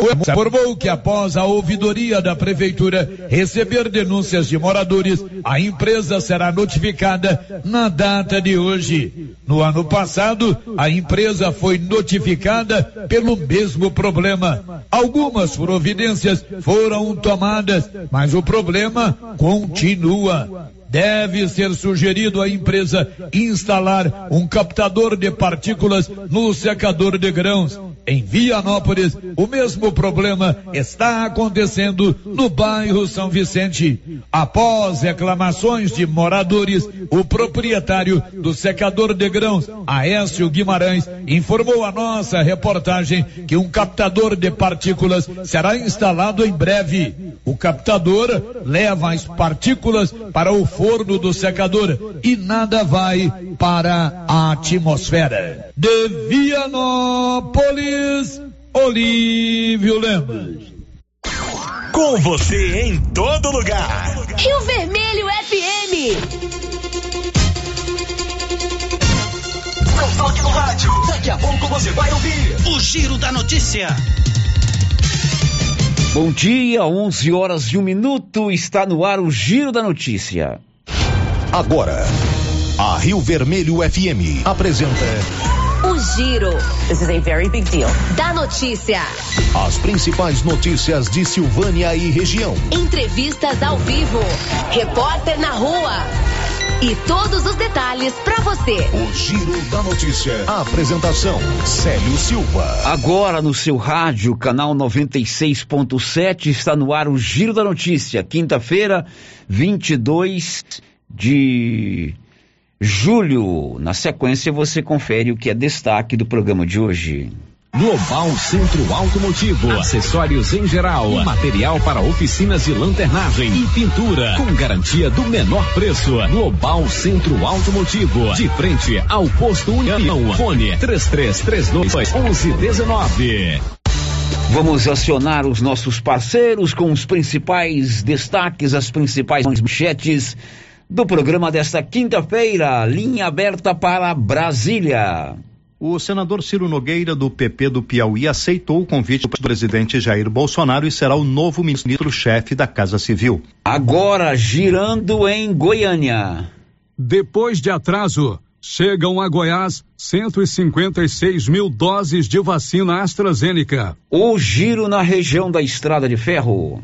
informou que após a ouvidoria da prefeitura receber denúncias de moradores, a empresa será notificada na data de hoje. No ano passado, a empresa foi notificada pelo mesmo problema. Algumas providências foram tomadas, mas o problema continua deve ser sugerido à empresa instalar um captador de partículas no secador de grãos. Em Vianópolis, o mesmo problema está acontecendo no bairro São Vicente. Após reclamações de moradores, o proprietário do secador de grãos, Aécio Guimarães, informou a nossa reportagem que um captador de partículas será instalado em breve. O captador leva as partículas para o forno do secador e nada vai para a atmosfera. De Vianópolis, Olívio Lemos. Com você em todo lugar. Rio Vermelho FM. Não toque no rádio. Daqui a pouco você vai ouvir o Giro da Notícia. Bom dia, 11 horas e um minuto. Está no ar o Giro da Notícia. Agora, a Rio Vermelho FM apresenta Giro. This is a very big deal. Da notícia. as principais notícias de Silvânia e região. Entrevistas ao vivo. Repórter na rua. E todos os detalhes para você. O Giro da Notícia. A apresentação: Célio Silva. Agora no seu rádio, canal 96.7, está no ar o Giro da Notícia. Quinta-feira, 22 de julho. Na sequência, você confere o que é destaque do programa de hoje. Global Centro Automotivo, acessórios em geral, material para oficinas de lanternagem e pintura, com garantia do menor preço. Global Centro Automotivo, de frente ao posto União. Fone 3332 1119. Vamos acionar os nossos parceiros com os principais destaques, as principais manchetes do programa desta quinta-feira. Linha aberta para Brasília. O senador Ciro Nogueira, do PP do Piauí, aceitou o convite do presidente Jair Bolsonaro e será o novo ministro-chefe da Casa Civil. Agora girando em Goiânia. Depois de atraso, chegam a Goiás 156 mil doses de vacina AstraZeneca. O giro na região da Estrada de Ferro.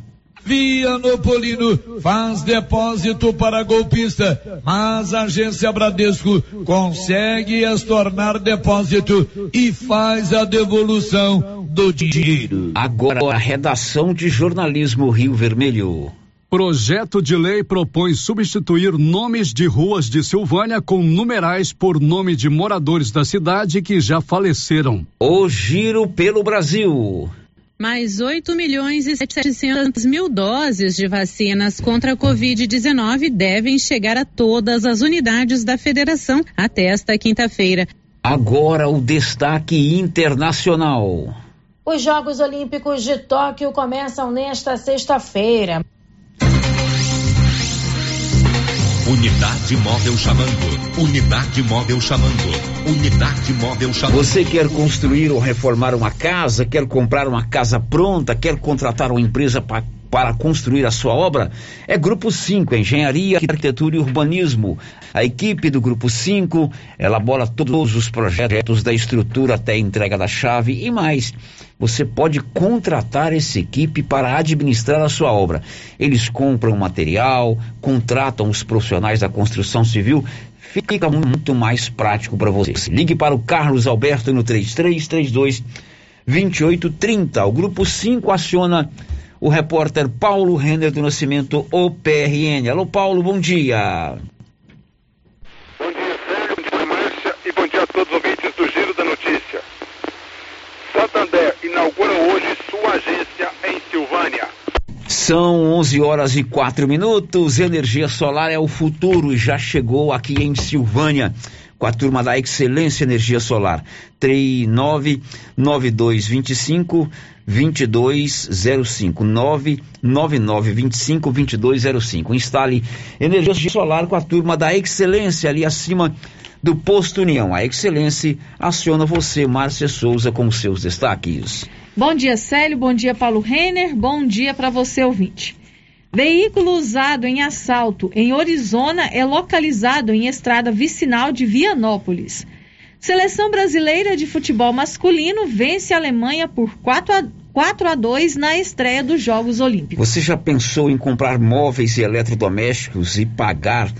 Vianopolino faz depósito para golpista, mas a agência Bradesco consegue estornar depósito e faz a devolução do dinheiro. Agora a redação de jornalismo Rio Vermelho. Projeto de lei propõe substituir nomes de ruas de Silvânia com numerais por nome de moradores da cidade que já faleceram. O giro pelo Brasil. Mais 8 milhões e 700 mil doses de vacinas contra a Covid-19 devem chegar a todas as unidades da federação até esta quinta-feira. Agora o destaque internacional. Os Jogos Olímpicos de Tóquio começam nesta sexta-feira. Unidade móvel chamando. Unidade móvel chamando. Unidade móvel chamando. Você quer construir ou reformar uma casa? Quer comprar uma casa pronta? Quer contratar uma empresa pa para construir a sua obra? É Grupo 5, Engenharia, Arquitetura e Urbanismo. A equipe do Grupo 5 elabora todos os projetos da estrutura até a entrega da chave e mais. Você pode contratar essa equipe para administrar a sua obra. Eles compram material, contratam os profissionais da construção civil. Fica muito mais prático para você. Ligue para o Carlos Alberto no 3332 2830. O grupo 5 aciona o repórter Paulo Renner do Nascimento, o PRN. Alô, Paulo, bom dia. Bom dia, Sérgio, bom dia, Márcia, e bom dia a todos os ouvintes do Giro da Notícia. Santander inaugura hoje sua agência em Silvânia. São 11 horas e 4 minutos. Energia solar é o futuro e já chegou aqui em Silvânia com a turma da Excelência Energia Solar. 399225 2205 99925 2205. Instale energia solar com a turma da Excelência ali acima do Posto União. A Excelência aciona você, Márcia Souza, com seus destaques. Bom dia, Célio. Bom dia, Paulo Renner. Bom dia para você, ouvinte. Veículo usado em assalto em Orizona é localizado em estrada vicinal de Vianópolis. Seleção brasileira de futebol masculino vence a Alemanha por 4 a 4 a 2 na estreia dos Jogos Olímpicos. Você já pensou em comprar móveis e eletrodomésticos e pagar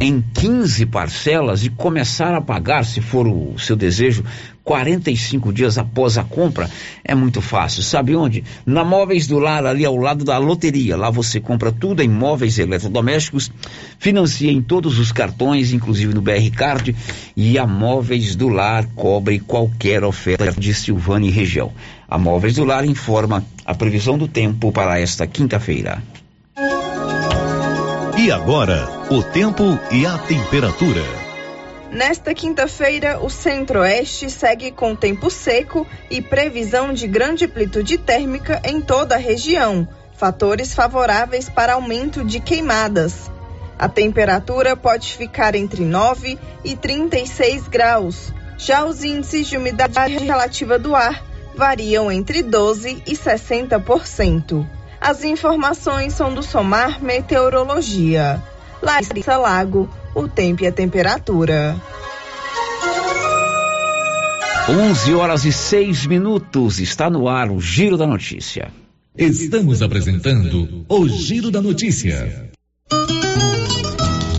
em 15 parcelas e começar a pagar, se for o seu desejo, 45 dias após a compra? É muito fácil. Sabe onde? Na Móveis do Lar, ali ao lado da loteria. Lá você compra tudo em móveis eletrodomésticos, financia em todos os cartões, inclusive no BR Card, e a Móveis do Lar cobre qualquer oferta de Silvânia e região. A Móveis do Lar informa a previsão do tempo para esta quinta-feira. E agora, o tempo e a temperatura. Nesta quinta-feira, o centro-oeste segue com tempo seco e previsão de grande amplitude térmica em toda a região, fatores favoráveis para aumento de queimadas. A temperatura pode ficar entre 9 e 36 graus. Já os índices de umidade relativa do ar variam entre 12 e 60%. As informações são do Somar Meteorologia. Larissa Lago, o tempo e a temperatura. 11 horas e 6 minutos. Está no ar o Giro da Notícia. Estamos apresentando o Giro da Notícia.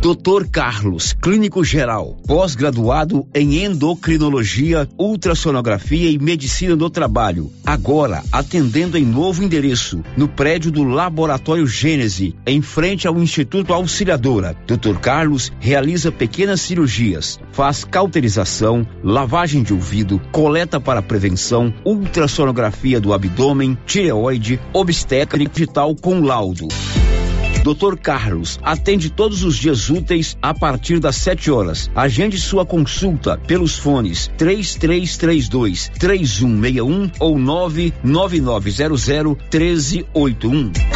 Dr. Carlos, clínico geral, pós-graduado em endocrinologia, ultrassonografia e medicina do trabalho. Agora atendendo em novo endereço, no prédio do Laboratório Gênese, em frente ao Instituto Auxiliadora. Dr. Carlos realiza pequenas cirurgias, faz cauterização, lavagem de ouvido, coleta para prevenção, ultrassonografia do abdômen, tireoide, obstétrica digital com laudo. Dr. Carlos atende todos os dias úteis a partir das 7 horas. Agende sua consulta pelos fones 3332 3161 ou 99900 1381.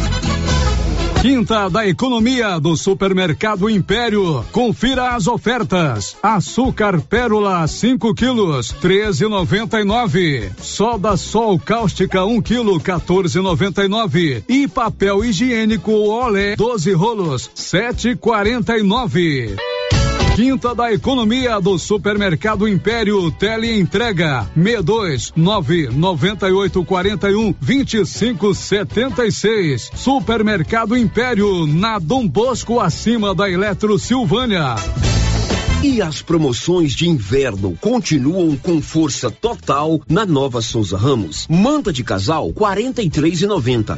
Quinta da economia do Supermercado Império. Confira as ofertas. Açúcar Pérola 5 quilos 13,99. Soda Sol Cáustica 1 quilo 14,99. E papel higiênico Olé 12 rolos 7,49. Quinta da economia do Supermercado Império Teleentrega 62 998 41 25 76. Supermercado Império na Dom Bosco acima da Eletro Silvânia. E as promoções de inverno continuam com força total na Nova Souza Ramos. Manta de casal 43,90.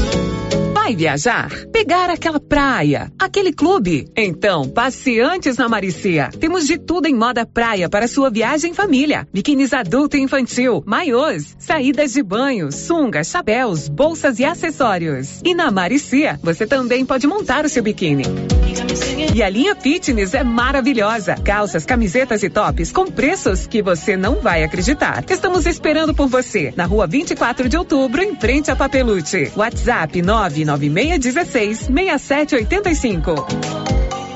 Vai viajar? Pegar aquela praia? Aquele clube? Então, passe antes na Maricia. Temos de tudo em moda praia para sua viagem em família. Biquínis adulto e infantil, maiôs, saídas de banho, sungas, chapéus, bolsas e acessórios. E na Maricia, você também pode montar o seu biquíni. E a linha fitness é maravilhosa. Calças, camisetas e tops com preços que você não vai acreditar. Estamos esperando por você na rua 24 de outubro, em frente a Papelute. WhatsApp 99616 6785.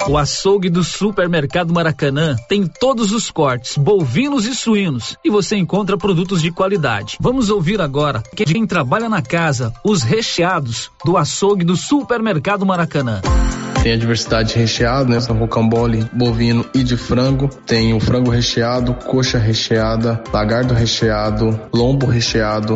O açougue do Supermercado Maracanã tem todos os cortes, bovinos e suínos, e você encontra produtos de qualidade. Vamos ouvir agora quem trabalha na casa, os recheados do açougue do Supermercado Maracanã. Tem a diversidade recheada, né? Rocambole, bovino e de frango. Tem o frango recheado, coxa recheada, lagardo recheado, lombo recheado.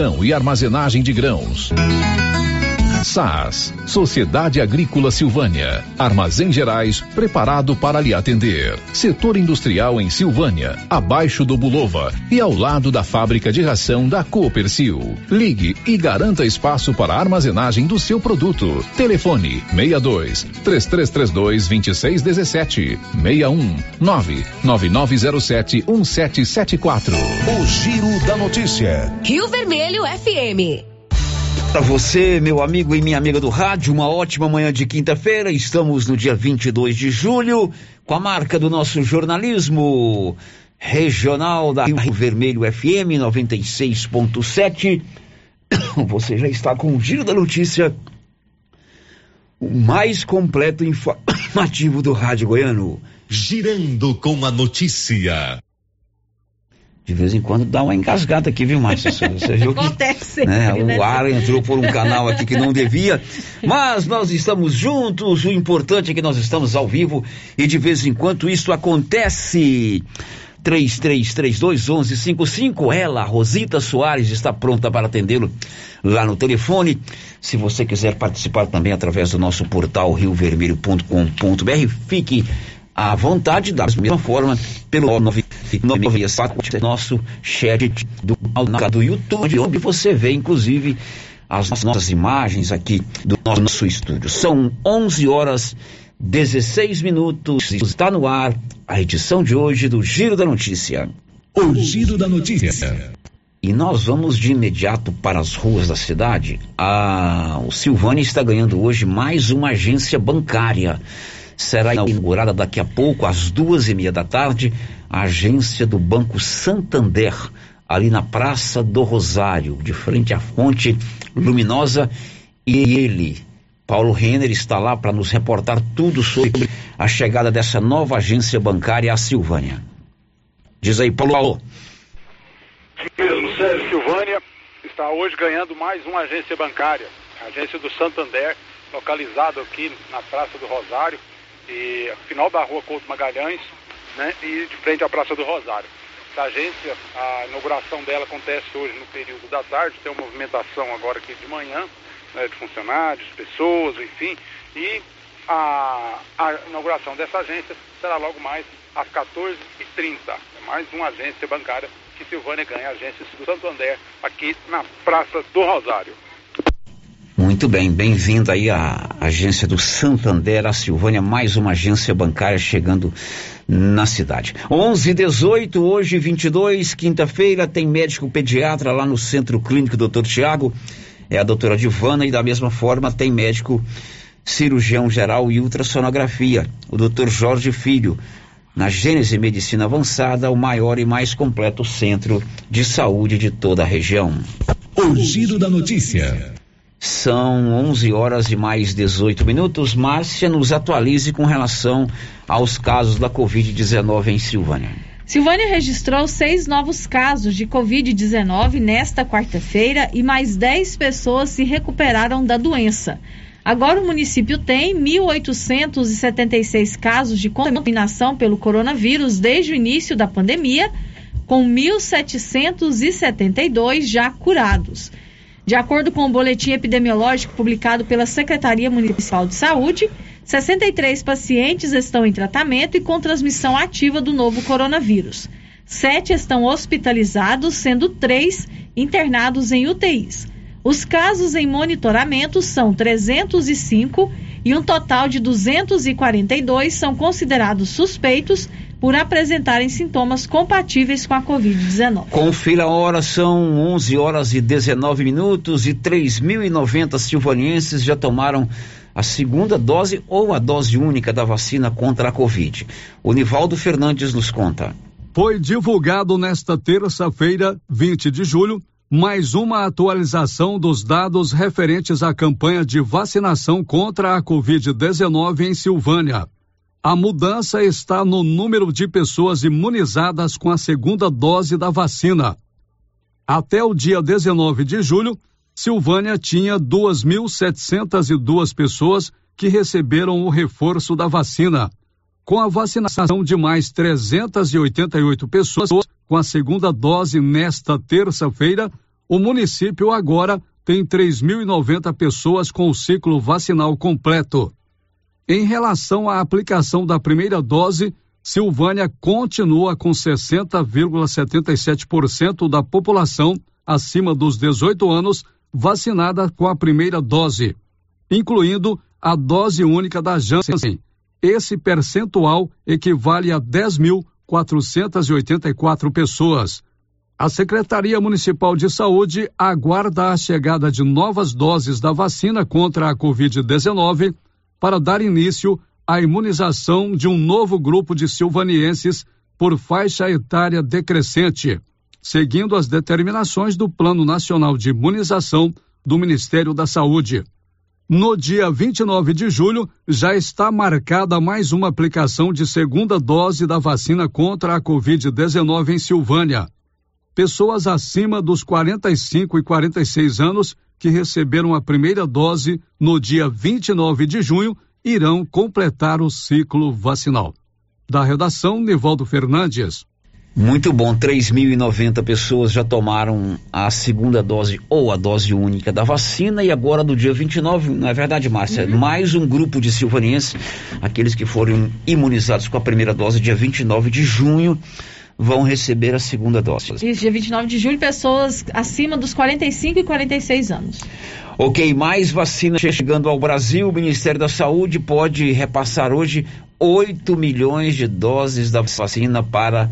e armazenagem de grãos. SAS, Sociedade Agrícola Silvânia, Armazém Gerais, preparado para lhe atender. Setor industrial em Silvânia, abaixo do Bulova e ao lado da fábrica de ração da Coopercil. Ligue e garanta espaço para a armazenagem do seu produto. Telefone 62 3332 2617 61 99907 1774. O Giro da Notícia. Rio Vermelho FM. Para você, meu amigo e minha amiga do rádio, uma ótima manhã de quinta-feira. Estamos no dia 22 de julho, com a marca do nosso jornalismo regional da Rio Vermelho FM 96.7. Você já está com o giro da notícia, o mais completo informativo do rádio goiano. Girando com a notícia. De vez em quando dá uma engasgada aqui, viu, Márcia? Você, viu que Acontece. né, né? o ar entrou por um canal aqui que não devia. Mas nós estamos juntos, o importante é que nós estamos ao vivo e de vez em quando isso acontece. 3332-1155. Ela, Rosita Soares, está pronta para atendê-lo lá no telefone. Se você quiser participar também através do nosso portal riovermelho.com.br, fique à vontade, da mesma forma, pelo 994, nosso chat do, do YouTube, onde você vê, inclusive, as nossas imagens aqui do nosso estúdio. São 11 horas 16 minutos. Está no ar a edição de hoje do Giro da Notícia. O Giro da Notícia. E nós vamos de imediato para as ruas da cidade. A, o Silvânia está ganhando hoje mais uma agência bancária. Será inaugurada daqui a pouco, às duas e meia da tarde, a agência do Banco Santander, ali na Praça do Rosário, de frente à fonte luminosa. E ele, Paulo Renner, está lá para nos reportar tudo sobre a chegada dessa nova agência bancária à Silvânia. Diz aí, Paulo. Mesmo, Sérgio Silvânia está hoje ganhando mais uma agência bancária, a agência do Santander, localizada aqui na Praça do Rosário, e final da rua Couto Magalhães, né, e de frente à Praça do Rosário. Essa agência, a inauguração dela acontece hoje no período da tarde, tem uma movimentação agora aqui de manhã, né, de funcionários, pessoas, enfim, e a, a inauguração dessa agência será logo mais às 14h30. É mais uma agência bancária que Silvânia ganha, a agência do Santander, aqui na Praça do Rosário. Muito bem, bem-vindo aí à agência do Santander, a Silvânia, mais uma agência bancária chegando na cidade. 11 18 hoje 22, quinta-feira, tem médico pediatra lá no Centro Clínico Dr. Tiago, é a doutora Divana, e da mesma forma tem médico cirurgião geral e ultrassonografia, o Dr. Jorge Filho. Na Gênese Medicina Avançada, o maior e mais completo centro de saúde de toda a região. O Giro da Notícia. São 11 horas e mais 18 minutos. Márcia, nos atualize com relação aos casos da Covid-19 em Silvânia. Silvânia registrou seis novos casos de Covid-19 nesta quarta-feira e mais 10 pessoas se recuperaram da doença. Agora o município tem 1.876 casos de contaminação pelo coronavírus desde o início da pandemia, com 1.772 já curados. De acordo com o boletim epidemiológico publicado pela Secretaria Municipal de Saúde, 63 pacientes estão em tratamento e com transmissão ativa do novo coronavírus. Sete estão hospitalizados, sendo três internados em UTIs. Os casos em monitoramento são 305 e um total de 242 são considerados suspeitos por apresentarem sintomas compatíveis com a Covid-19. Confira a hora, são 11 horas e 19 minutos e 3.090 silvanienses já tomaram a segunda dose ou a dose única da vacina contra a Covid. O Nivaldo Fernandes nos conta. Foi divulgado nesta terça-feira, 20 de julho, mais uma atualização dos dados referentes à campanha de vacinação contra a Covid-19 em Silvânia. A mudança está no número de pessoas imunizadas com a segunda dose da vacina. Até o dia 19 de julho, Silvânia tinha 2.702 pessoas que receberam o reforço da vacina, com a vacinação de mais 388 pessoas com a segunda dose nesta terça-feira, o município agora tem 3.090 pessoas com o ciclo vacinal completo. Em relação à aplicação da primeira dose, Silvânia continua com 60,77% da população acima dos 18 anos vacinada com a primeira dose, incluindo a dose única da Janssen. Esse percentual equivale a 10.484 pessoas. A Secretaria Municipal de Saúde aguarda a chegada de novas doses da vacina contra a Covid-19 para dar início à imunização de um novo grupo de silvanienses por faixa etária decrescente seguindo as determinações do Plano Nacional de Imunização do Ministério da Saúde. No dia 29 de julho, já está marcada mais uma aplicação de segunda dose da vacina contra a Covid-19 em Silvânia. Pessoas acima dos 45 e 46 anos que receberam a primeira dose no dia 29 de junho irão completar o ciclo vacinal. Da redação, Nivaldo Fernandes. Muito bom, 3.090 pessoas já tomaram a segunda dose ou a dose única da vacina e agora no dia 29, não é verdade, Márcia? Uhum. Mais um grupo de silvanenses, aqueles que foram imunizados com a primeira dose dia 29 de junho, vão receber a segunda dose. Isso, dia 29 de julho, pessoas acima dos 45 e 46 anos. Ok, mais vacina chegando ao Brasil. O Ministério da Saúde pode repassar hoje 8 milhões de doses da vacina para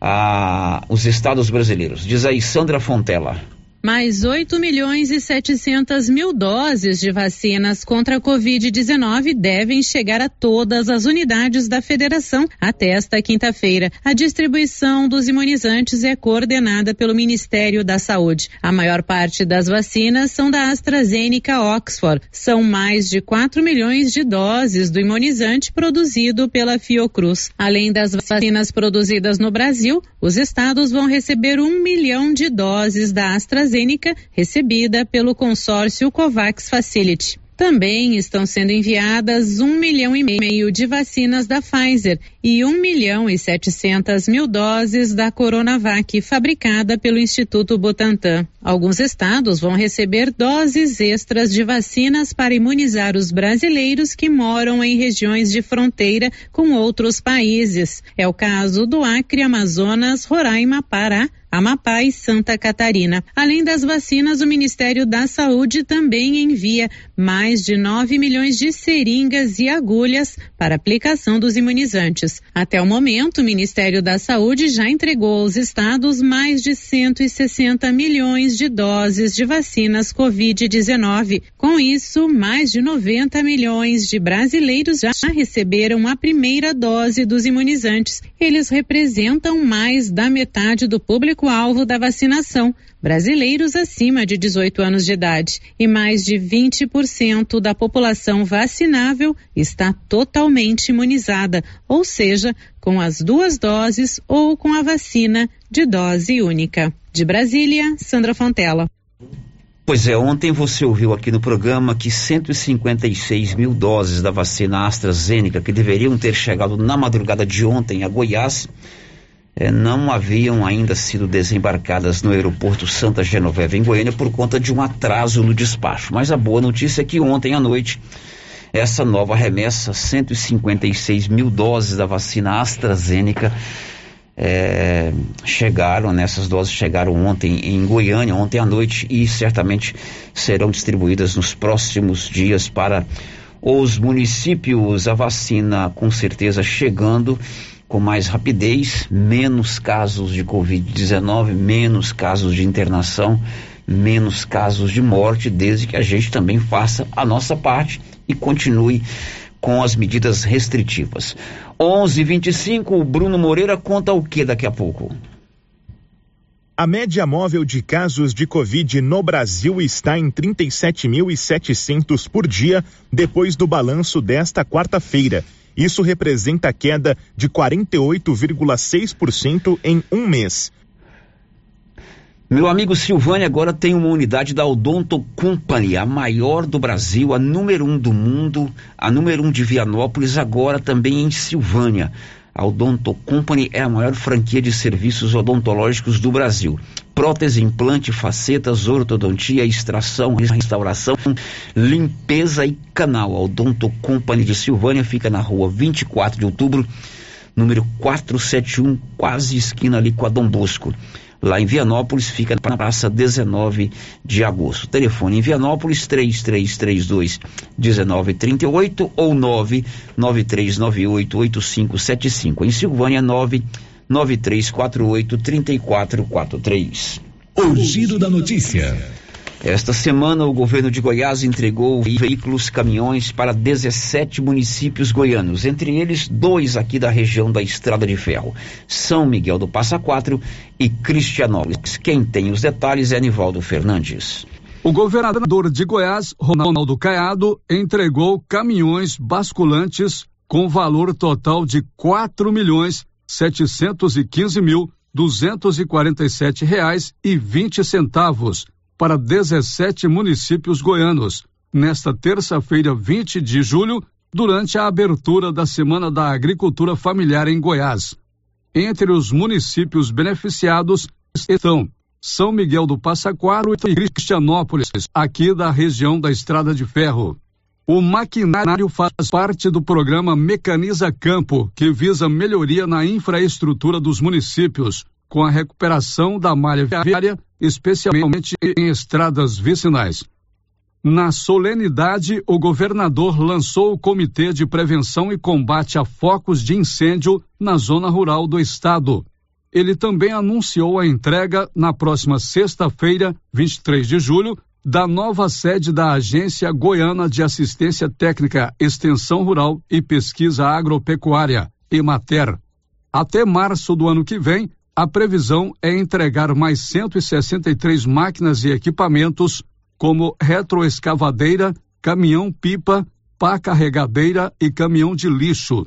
a, os estados brasileiros. Diz aí Sandra Fontela. Mais 8 milhões e 700 mil doses de vacinas contra a Covid-19 devem chegar a todas as unidades da federação até esta quinta-feira. A distribuição dos imunizantes é coordenada pelo Ministério da Saúde. A maior parte das vacinas são da AstraZeneca Oxford. São mais de 4 milhões de doses do imunizante produzido pela Fiocruz. Além das vacinas produzidas no Brasil, os estados vão receber um milhão de doses da AstraZeneca AstraZeneca recebida pelo consórcio COVAX Facility. Também estão sendo enviadas um milhão e meio de vacinas da Pfizer e um milhão e setecentas mil doses da Coronavac, fabricada pelo Instituto Butantan. Alguns estados vão receber doses extras de vacinas para imunizar os brasileiros que moram em regiões de fronteira com outros países. É o caso do Acre, Amazonas, Roraima, Pará, Amapá e Santa Catarina. Além das vacinas, o Ministério da Saúde também envia mais de 9 milhões de seringas e agulhas para aplicação dos imunizantes. Até o momento, o Ministério da Saúde já entregou aos estados mais de 160 milhões de doses de vacinas Covid-19. Com isso, mais de 90 milhões de brasileiros já receberam a primeira dose dos imunizantes. Eles representam mais da metade do público público-alvo da vacinação, brasileiros acima de 18 anos de idade, e mais de 20% da população vacinável está totalmente imunizada, ou seja, com as duas doses ou com a vacina de dose única. De Brasília, Sandra Fontela. Pois é, ontem você ouviu aqui no programa que 156 mil doses da vacina AstraZeneca, que deveriam ter chegado na madrugada de ontem a Goiás, é, não haviam ainda sido desembarcadas no aeroporto Santa Genoveva, em Goiânia, por conta de um atraso no despacho. Mas a boa notícia é que ontem à noite, essa nova remessa, 156 mil doses da vacina AstraZeneca, é, chegaram, nessas né, doses chegaram ontem em Goiânia, ontem à noite, e certamente serão distribuídas nos próximos dias para os municípios. A vacina, com certeza, chegando com mais rapidez, menos casos de Covid-19, menos casos de internação, menos casos de morte, desde que a gente também faça a nossa parte e continue com as medidas restritivas. 11:25 o Bruno Moreira conta o que daqui a pouco? A média móvel de casos de Covid no Brasil está em 37.700 por dia depois do balanço desta quarta-feira. Isso representa queda de 48,6% em um mês. Meu amigo Silvânia agora tem uma unidade da Odonto Company, a maior do Brasil, a número um do mundo, a número um de Vianópolis, agora também em Silvânia. A Odonto Company é a maior franquia de serviços odontológicos do Brasil. Prótese, implante, facetas, ortodontia, extração, restauração, limpeza e canal. A Odonto Company de Silvânia fica na rua 24 de outubro, número 471, quase esquina ali com a Dom Bosco. Lá em Vianópolis fica na praça 19 de agosto. Telefone em Vianópolis 3332 1938 ou 99398 8575. Em Silvânia 99348 3443. O giro da notícia. Esta semana, o governo de Goiás entregou veículos caminhões para 17 municípios goianos, entre eles dois aqui da região da Estrada de Ferro, São Miguel do Passa Quatro e Cristianópolis. Quem tem os detalhes é Nivaldo Fernandes. O governador de Goiás, Ronaldo Caiado, entregou caminhões basculantes com valor total de quatro milhões setecentos e quinze mil duzentos e quarenta e sete reais e vinte centavos para 17 municípios goianos, nesta terça-feira, 20 de julho, durante a abertura da Semana da Agricultura Familiar em Goiás. Entre os municípios beneficiados estão São Miguel do Passa Quatro e Cristianópolis, aqui da região da Estrada de Ferro. O maquinário faz parte do programa Mecaniza Campo, que visa melhoria na infraestrutura dos municípios, com a recuperação da malha viária, especialmente em estradas vicinais. Na solenidade, o governador lançou o Comitê de Prevenção e Combate a Focos de Incêndio na zona rural do estado. Ele também anunciou a entrega, na próxima sexta-feira, 23 de julho, da nova sede da Agência Goiana de Assistência Técnica, Extensão Rural e Pesquisa Agropecuária, EMATER. Até março do ano que vem, a previsão é entregar mais 163 máquinas e equipamentos, como retroescavadeira, caminhão-pipa, pá carregadeira e caminhão de lixo.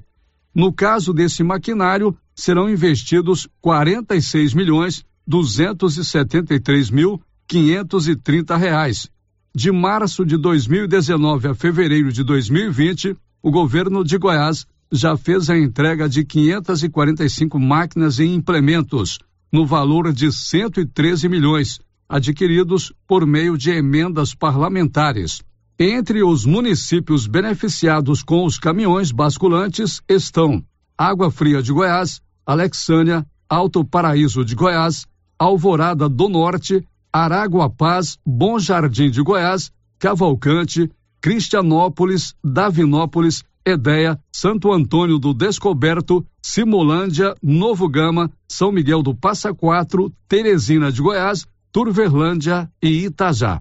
No caso desse maquinário, serão investidos 46 milhões 273 mil 530 reais. De março de 2019 a fevereiro de 2020, o governo de Goiás já fez a entrega de 545 máquinas e implementos, no valor de 113 milhões, adquiridos por meio de emendas parlamentares. Entre os municípios beneficiados com os caminhões basculantes estão Água Fria de Goiás, Alexânia, Alto Paraíso de Goiás, Alvorada do Norte, Araguapaz, Bom Jardim de Goiás, Cavalcante, Cristianópolis, Davinópolis, Edéia, Santo Antônio do Descoberto, Simolândia, Novo Gama, São Miguel do Passa Quatro, Teresina de Goiás, Turverlândia e Itajá.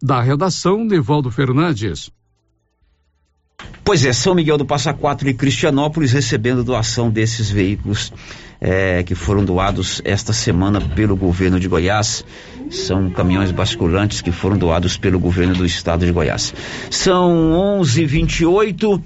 Da redação, Nivaldo Fernandes. Pois é, São Miguel do Passa Quatro e Cristianópolis recebendo doação desses veículos é, que foram doados esta semana pelo governo de Goiás. São caminhões basculantes que foram doados pelo governo do estado de Goiás. São 11:28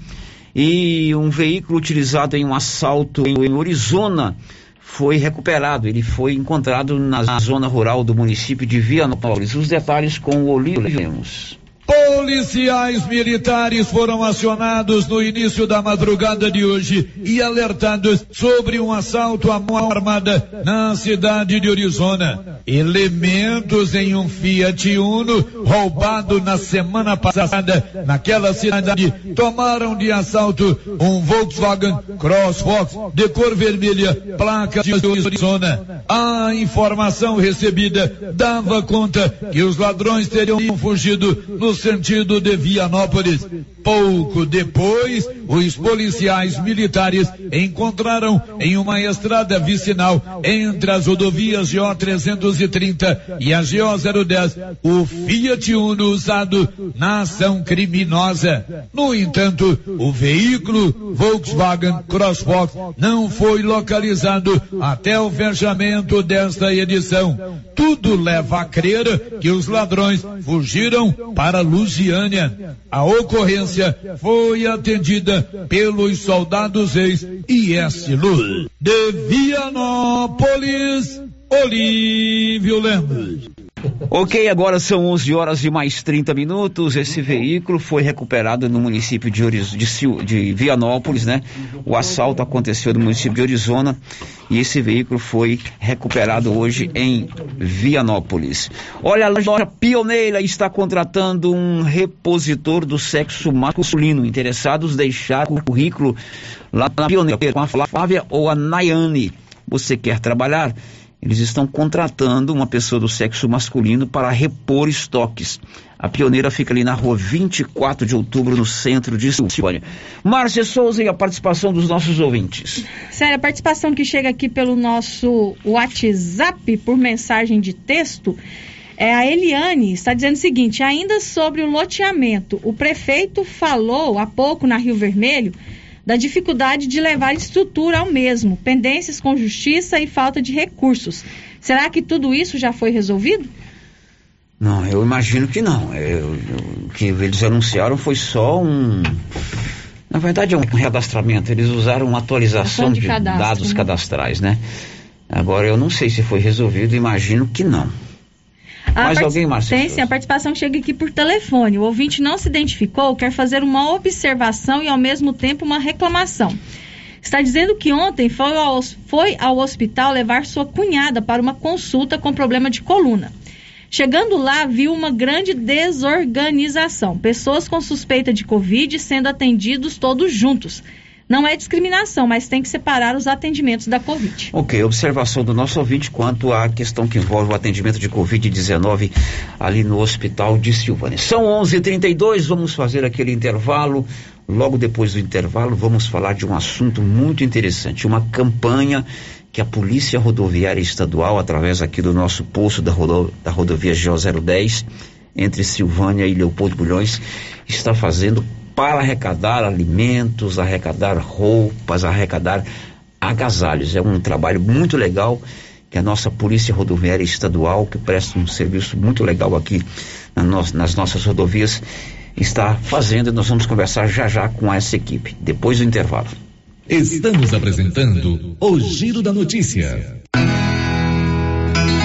e um veículo utilizado em um assalto em Arizona foi recuperado. Ele foi encontrado na zona rural do município de Vianópolis. Os detalhes com o Olívio Lemos. Policiais militares foram acionados no início da madrugada de hoje e alertados sobre um assalto à mão armada na cidade de Arizona. Elementos em um Fiat Uno roubado na semana passada naquela cidade tomaram de assalto um Volkswagen Crossfox de cor vermelha, placa de Arizona. A informação recebida dava conta que os ladrões teriam fugido no sentido sentido de Vianópolis. Pouco depois, os policiais militares encontraram em uma estrada vicinal entre as rodovias GO 330 e a GO 010 o Fiat Uno usado na ação criminosa. No entanto, o veículo Volkswagen Crossbox não foi localizado até o fechamento desta edição. Tudo leva a crer que os ladrões fugiram para A ocorrência foi atendida pelos soldados ex-IS Luz. De Vianópolis, Olívio Lemos. Ok, agora são 11 horas e mais 30 minutos. Esse veículo foi recuperado no município de, Oriz... de, de Vianópolis, né? O assalto aconteceu no município de Arizona e esse veículo foi recuperado hoje em Vianópolis. Olha, a loja pioneira está contratando um repositor do sexo masculino. Interessados deixar o currículo lá na pioneira com a Flávia ou a Nayane. Você quer trabalhar? Eles estão contratando uma pessoa do sexo masculino para repor estoques. A pioneira fica ali na rua 24 de outubro, no centro de Silvânia. Márcia Souza e a participação dos nossos ouvintes. Sério, a participação que chega aqui pelo nosso WhatsApp por mensagem de texto. É, a Eliane está dizendo o seguinte: ainda sobre o loteamento, o prefeito falou há pouco na Rio Vermelho da dificuldade de levar estrutura ao mesmo, pendências com justiça e falta de recursos. Será que tudo isso já foi resolvido? Não, eu imagino que não. o que eles anunciaram foi só um. Na verdade, é um recadastramento. Eles usaram uma atualização de, de cadastro, dados né? cadastrais, né? Agora, eu não sei se foi resolvido, imagino que não. Mais alguém, Marcelo? Tem sim, a participação chega aqui por telefone. O ouvinte não se identificou, quer fazer uma observação e ao mesmo tempo uma reclamação. Está dizendo que ontem foi ao, foi ao hospital levar sua cunhada para uma consulta com problema de coluna. Chegando lá, viu uma grande desorganização. Pessoas com suspeita de Covid sendo atendidos todos juntos. Não é discriminação, mas tem que separar os atendimentos da Covid. Ok, observação do nosso ouvinte quanto à questão que envolve o atendimento de Covid-19 ali no Hospital de Silvânia. São 11:32. h 32 vamos fazer aquele intervalo. Logo depois do intervalo, vamos falar de um assunto muito interessante, uma campanha que a Polícia Rodoviária Estadual, através aqui do nosso posto da, rodo, da rodovia GO 010, entre Silvânia e Leopoldo Bulhões, está fazendo para arrecadar alimentos, arrecadar roupas, arrecadar agasalhos. É um trabalho muito legal que a nossa Polícia Rodoviária Estadual, que presta um serviço muito legal aqui na no, nas nossas rodovias, está fazendo. E nós vamos conversar já já com essa equipe, depois do intervalo. Estamos apresentando o Giro da Notícia.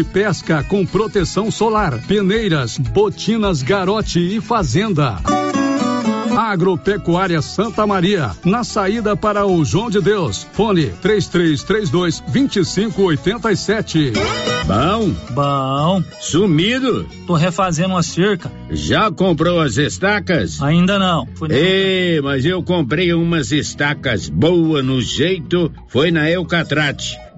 de pesca com proteção solar, peneiras, botinas, garote e fazenda. Agropecuária Santa Maria, na saída para o João de Deus. Fone 3332 2587. Bom? Bom. Sumido? Tô refazendo uma cerca. Já comprou as estacas? Ainda não. Ei, mas eu comprei umas estacas boas no jeito, foi na Eucatrate.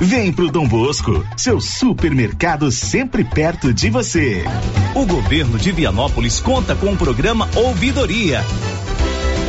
Vem pro Dom Bosco, seu supermercado sempre perto de você. O governo de Vianópolis conta com o programa Ouvidoria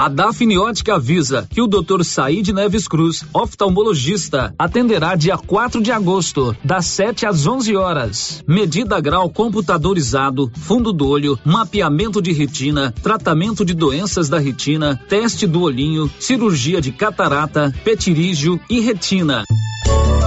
A Dafniótica avisa que o Dr. Said Neves Cruz, oftalmologista, atenderá dia 4 de agosto, das 7 às 11 horas. Medida grau computadorizado, fundo do olho, mapeamento de retina, tratamento de doenças da retina, teste do olhinho, cirurgia de catarata, petirígio e retina.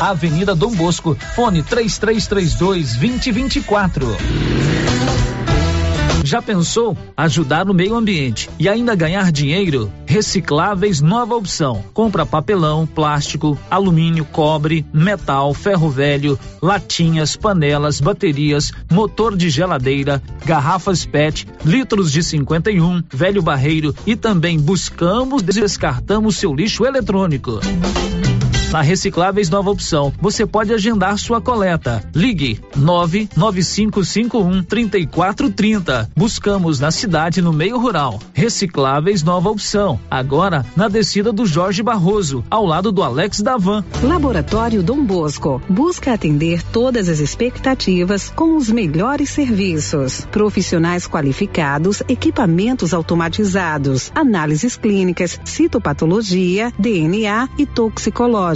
Avenida Dom Bosco, fone 3332 2024. Já pensou ajudar no meio ambiente e ainda ganhar dinheiro? Recicláveis nova opção. Compra papelão, plástico, alumínio, cobre, metal, ferro velho, latinhas, panelas, baterias, motor de geladeira, garrafas PET, litros de 51, velho barreiro e também buscamos e descartamos seu lixo eletrônico. Na Recicláveis Nova Opção, você pode agendar sua coleta. Ligue 99551 3430. Buscamos na cidade no meio rural. Recicláveis Nova Opção. Agora na descida do Jorge Barroso, ao lado do Alex Davan. Laboratório Dom Bosco busca atender todas as expectativas com os melhores serviços. Profissionais qualificados, equipamentos automatizados, análises clínicas, citopatologia, DNA e toxicológica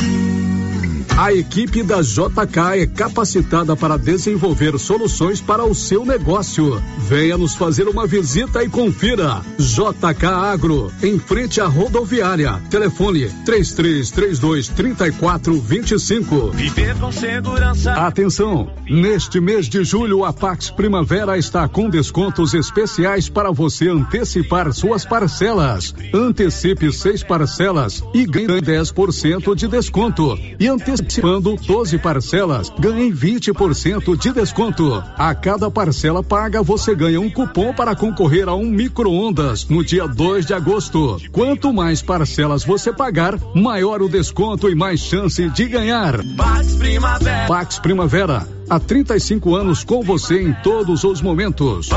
A equipe da JK é capacitada para desenvolver soluções para o seu negócio. Venha nos fazer uma visita e confira. JK Agro, em frente à rodoviária. Telefone 3332 3425. Viver com segurança. Atenção! Neste mês de julho, a Pax Primavera está com descontos especiais para você antecipar suas parcelas. Antecipe seis parcelas e ganhe 10% de desconto. E antecipe Participando 12 parcelas, ganhe 20% de desconto. A cada parcela paga, você ganha um cupom para concorrer a um micro-ondas no dia 2 de agosto. Quanto mais parcelas você pagar, maior o desconto e mais chance de ganhar. Pax Primavera. Pax Primavera. Há 35 anos com você em todos os momentos.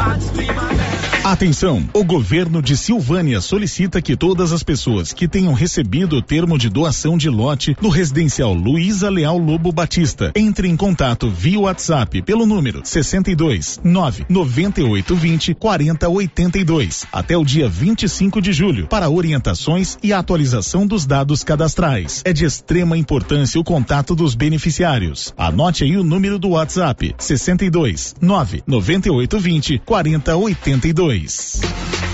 Atenção! O governo de Silvânia solicita que todas as pessoas que tenham recebido o termo de doação de lote no residencial Luísa Leal Lobo Batista entrem em contato via WhatsApp pelo número 62 9 98 20 40 82 até o dia 25 de julho para orientações e atualização dos dados cadastrais. É de extrema importância o contato dos beneficiários. Anote aí o número do WhatsApp 62 9 98 20 40 82 dois.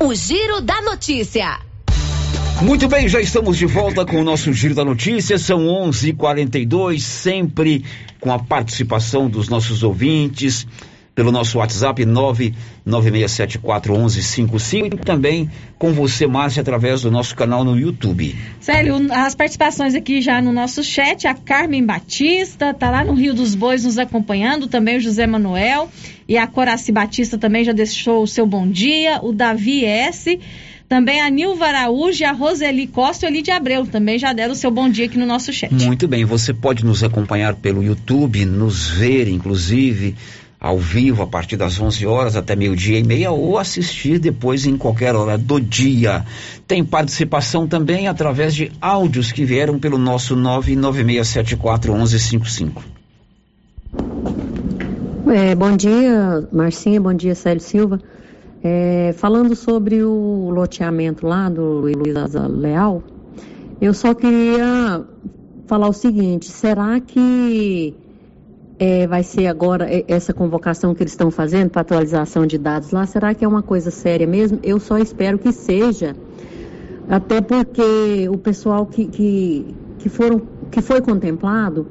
O Giro da Notícia. Muito bem, já estamos de volta com o nosso Giro da Notícia. São 11:42, sempre com a participação dos nossos ouvintes pelo nosso WhatsApp 996741155 e também com você, Márcia, através do nosso canal no YouTube. Célio, as participações aqui já no nosso chat, a Carmen Batista, tá lá no Rio dos Bois nos acompanhando, também o José Manuel e a Coraci Batista também já deixou o seu bom dia, o Davi S. Também a Nilva Araújo e a Roseli Costa e o Lídia Abreu também já deram o seu bom dia aqui no nosso chat. Muito bem, você pode nos acompanhar pelo YouTube, nos ver, inclusive, ao vivo a partir das 11 horas até meio-dia e meia ou assistir depois em qualquer hora do dia. Tem participação também através de áudios que vieram pelo nosso 996741155. É, bom dia, Marcinha, bom dia, Célio Silva. É, falando sobre o loteamento lá do Luiz Leal, eu só queria falar o seguinte: será que é, vai ser agora é, essa convocação que eles estão fazendo para atualização de dados lá? Será que é uma coisa séria mesmo? Eu só espero que seja, até porque o pessoal que, que, que, foram, que foi contemplado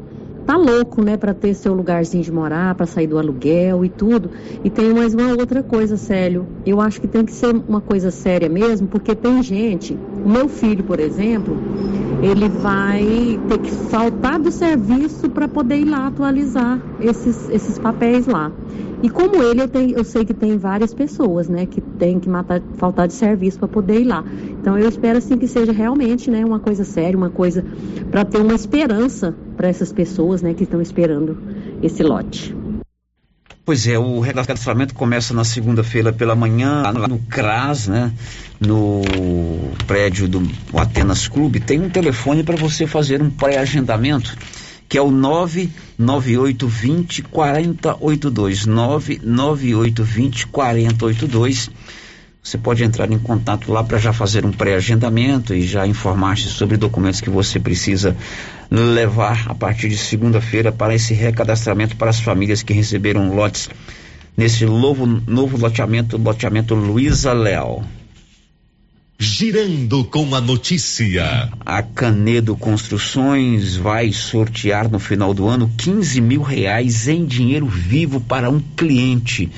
tá louco, né, para ter seu lugarzinho de morar, para sair do aluguel e tudo. E tem mais uma outra coisa, Célio. Eu acho que tem que ser uma coisa séria mesmo, porque tem gente, o meu filho, por exemplo, ele vai ter que faltar do serviço para poder ir lá atualizar esses, esses papéis lá. E como ele, eu, tenho, eu sei que tem várias pessoas, né, que tem que matar, faltar de serviço para poder ir lá. Então eu espero assim que seja realmente, né, uma coisa séria, uma coisa para ter uma esperança para essas pessoas, né, que estão esperando esse lote. Pois é, o recadastramento começa na segunda-feira pela manhã, lá no CRAS, né? No prédio do Atenas Clube, tem um telefone para você fazer um pré-agendamento que é o 99820 4082. 99820 4082. Você pode entrar em contato lá para já fazer um pré-agendamento e já informar-se sobre documentos que você precisa levar a partir de segunda-feira para esse recadastramento para as famílias que receberam lotes nesse novo, novo loteamento, loteamento Luiza Leal. Girando com a notícia. A Canedo Construções vai sortear no final do ano 15 mil reais em dinheiro vivo para um cliente.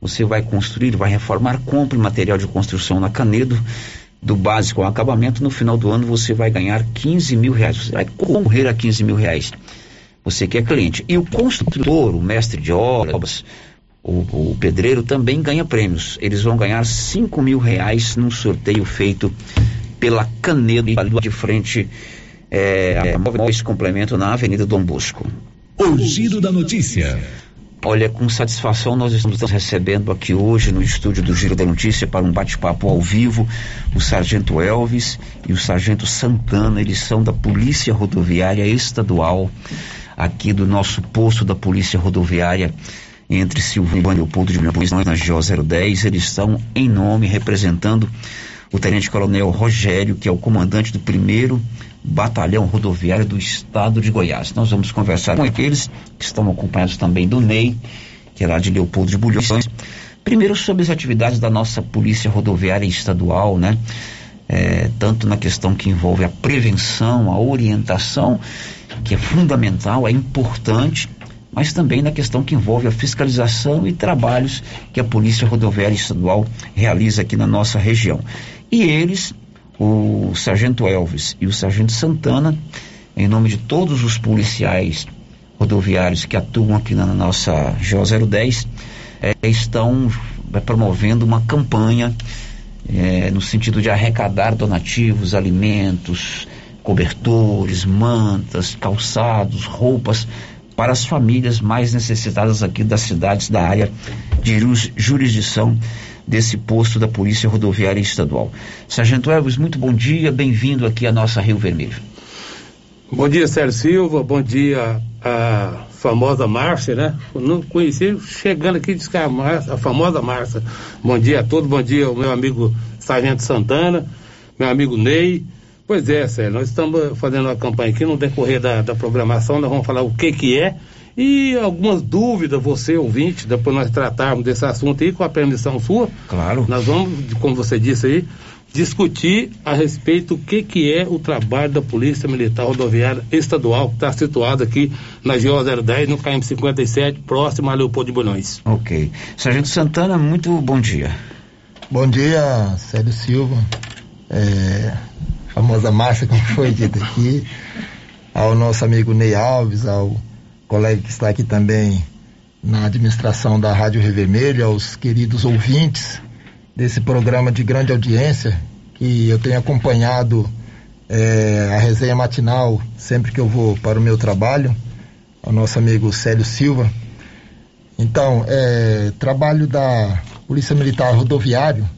Você vai construir, vai reformar, compre material de construção na Canedo, do básico ao acabamento. No final do ano você vai ganhar 15 mil reais. Você vai concorrer a 15 mil reais. Você que é cliente. E o construtor, o mestre de obras, o, o, pedreiro também ganha prêmios. Eles vão ganhar 5 mil reais num sorteio feito pela Canedo de frente é, a Móveis Complemento na Avenida Dom Bosco. O giro da notícia. Olha, com satisfação nós estamos recebendo aqui hoje no estúdio do Giro da Notícia para um bate-papo ao vivo o Sargento Elvis e o Sargento Santana, eles são da Polícia Rodoviária Estadual, aqui do nosso posto da Polícia Rodoviária entre Silvânia e Leopoldo de Milhões, na GO010. Eles estão em nome representando o Tenente Coronel Rogério, que é o comandante do primeiro Batalhão Rodoviário do Estado de Goiás. Nós vamos conversar com aqueles que estão acompanhados também do NEI, que é lá de Leopoldo de Bulhões. Primeiro sobre as atividades da nossa Polícia Rodoviária Estadual, né? É, tanto na questão que envolve a prevenção, a orientação, que é fundamental, é importante, mas também na questão que envolve a fiscalização e trabalhos que a Polícia Rodoviária Estadual realiza aqui na nossa região. E eles, o Sargento Elvis e o Sargento Santana, em nome de todos os policiais rodoviários que atuam aqui na nossa GO010, é, estão é, promovendo uma campanha é, no sentido de arrecadar donativos, alimentos, cobertores, mantas, calçados, roupas para as famílias mais necessitadas aqui das cidades da área de jurisdição desse posto da Polícia Rodoviária Estadual. Sargento Elvis, muito bom dia, bem-vindo aqui à nossa Rio Vermelho. Bom dia, Sérgio Silva, bom dia a famosa Márcia, né? Eu não conheci, chegando aqui, disse que é a, a famosa Márcia. Bom dia a todos, bom dia ao meu amigo Sargento Santana, meu amigo Ney, Pois é, Sérgio, nós estamos fazendo uma campanha aqui no decorrer da, da programação, nós vamos falar o que que é e algumas dúvidas, você ouvinte, depois nós tratarmos desse assunto aí, com a permissão sua. Claro. Nós vamos, como você disse aí, discutir a respeito do que que é o trabalho da Polícia Militar Rodoviária Estadual, que está situado aqui na GO 010, no KM 57, próximo a Leopoldo de Bulhões. Ok. Sargento Santana, muito bom dia. Bom dia, Sérgio Silva. É, famosa Márcia, como foi dito aqui, ao nosso amigo Ney Alves, ao colega que está aqui também na administração da Rádio Rio Vermelho, aos queridos ouvintes desse programa de grande audiência, que eu tenho acompanhado é, a resenha matinal sempre que eu vou para o meu trabalho, ao nosso amigo Célio Silva. Então, é, trabalho da Polícia Militar Rodoviário,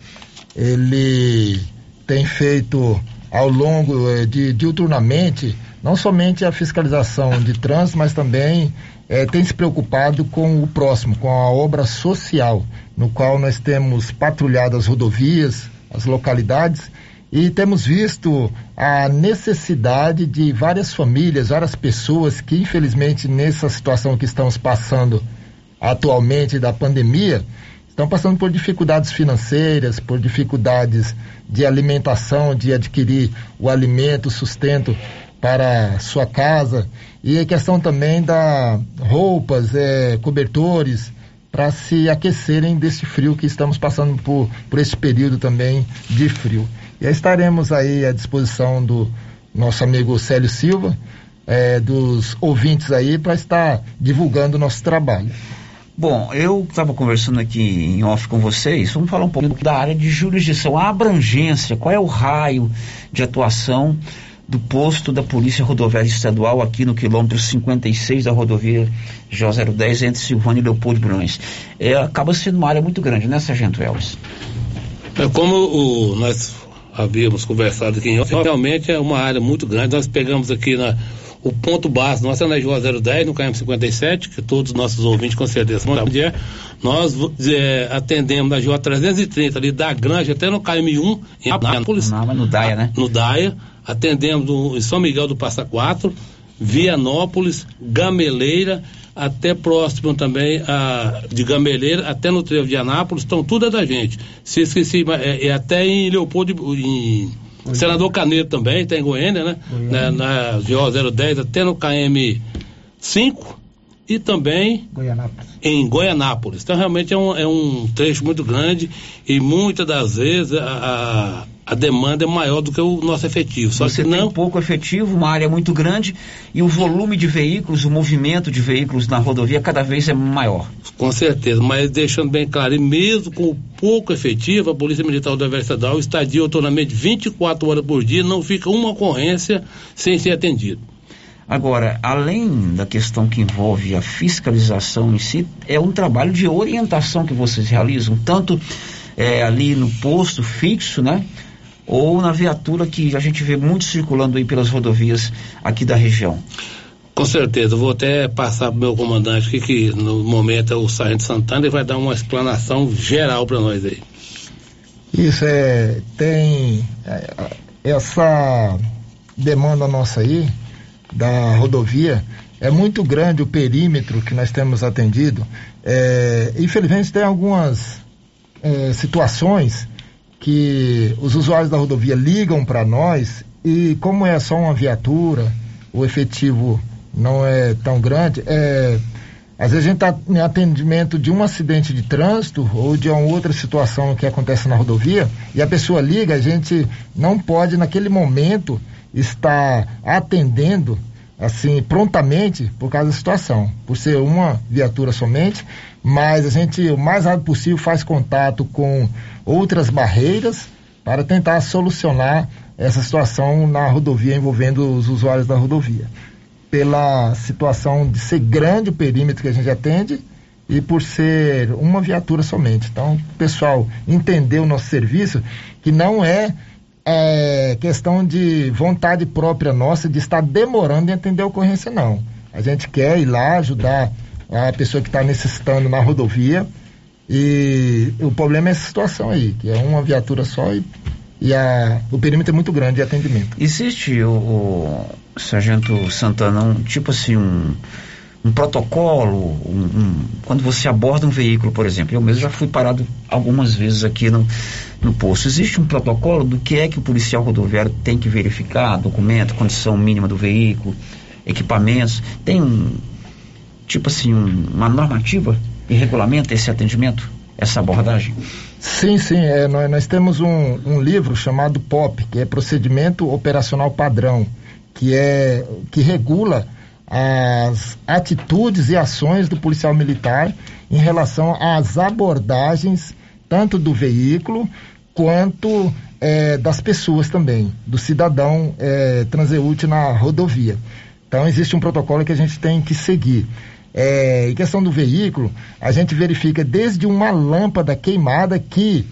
ele tem feito ao longo eh, de diuturnamente não somente a fiscalização de trânsito, mas também é, tem se preocupado com o próximo, com a obra social, no qual nós temos patrulhado as rodovias, as localidades e temos visto a necessidade de várias famílias, várias pessoas que, infelizmente, nessa situação que estamos passando atualmente da pandemia, estão passando por dificuldades financeiras, por dificuldades de alimentação, de adquirir o alimento, o sustento para sua casa e a questão também da roupas, é, cobertores para se aquecerem desse frio que estamos passando por, por esse período também de frio. E aí estaremos aí à disposição do nosso amigo Célio Silva, é, dos ouvintes aí, para estar divulgando o nosso trabalho. Bom, eu estava conversando aqui em off com vocês, vamos falar um pouco da área de jurisdição, a abrangência, qual é o raio de atuação do posto da Polícia Rodoviária Estadual aqui no quilômetro 56 da rodovia J010 entre Silvânia e Leopoldo Brões. É, acaba sendo uma área muito grande, né, Sargento Elvis? É como o, nós havíamos conversado aqui realmente é uma área muito grande. Nós pegamos aqui na, o ponto base nosso é na Joa 010, no KM57, que todos os nossos ouvintes com certeza sabem onde é. Nós é, atendemos na Joa 330, ali da Granja até no KM1, em Anápolis. Não, mas no Daia, né? No Daia. Atendemos no, em São Miguel do Passa Quatro, Vianópolis, Gameleira, até próximo também a, de Gameleira, até no Trevo de Anápolis, então tudo é da gente. Se esqueci, é, é até em Leopoldo, em Senador Canedo também, tem tá em Goiânia, né? Goiânia. Na, na GO 010 até no KM 5 e também Goianápolis. em Goianápolis. Então realmente é um, é um trecho muito grande e muitas das vezes a, a, a demanda é maior do que o nosso efetivo. Só Você que tem não pouco efetivo, uma área muito grande e o volume de veículos, o movimento de veículos na rodovia cada vez é maior. Com certeza, mas deixando bem claro, e mesmo com o pouco efetivo, a Polícia Militar do Estadual estadia autonomamente 24 horas por dia, não fica uma ocorrência sem ser atendido. Agora, além da questão que envolve a fiscalização em si, é um trabalho de orientação que vocês realizam, tanto é, ali no posto fixo, né? Ou na viatura que a gente vê muito circulando aí pelas rodovias aqui da região. Com certeza, vou até passar para o meu comandante aqui, que no momento é o Sargento Santana, e vai dar uma explanação geral para nós aí. Isso é, tem é, essa demanda nossa aí, da rodovia, é muito grande o perímetro que nós temos atendido. É, infelizmente tem algumas é, situações que os usuários da rodovia ligam para nós e como é só uma viatura, o efetivo não é tão grande, é, às vezes a gente está em atendimento de um acidente de trânsito ou de uma outra situação que acontece na rodovia e a pessoa liga, a gente não pode naquele momento estar atendendo assim prontamente por causa da situação, por ser uma viatura somente, mas a gente o mais rápido possível faz contato com outras barreiras para tentar solucionar essa situação na rodovia envolvendo os usuários da rodovia. Pela situação de ser grande o perímetro que a gente atende e por ser uma viatura somente. Então, o pessoal entender o nosso serviço, que não é é questão de vontade própria nossa de estar demorando em atender a ocorrência, não. A gente quer ir lá ajudar a pessoa que está necessitando na rodovia e o problema é essa situação aí, que é uma viatura só e, e a, o perímetro é muito grande de atendimento. Existe, o, o Sargento Santana, um, tipo assim, um, um protocolo, um, um, quando você aborda um veículo, por exemplo, eu mesmo já fui parado algumas vezes aqui no, no posto. Existe um protocolo do que é que o policial rodoviário tem que verificar, documento, condição mínima do veículo, equipamentos, tem um, tipo assim, um, uma normativa que regulamenta esse atendimento, essa abordagem? Sim, sim. É, nós, nós temos um, um livro chamado POP, que é Procedimento Operacional Padrão, que é que regula as atitudes e ações do policial militar em relação às abordagens tanto do veículo quanto é, das pessoas também, do cidadão é, transeúte na rodovia. Então existe um protocolo que a gente tem que seguir. É, em questão do veículo, a gente verifica desde uma lâmpada queimada que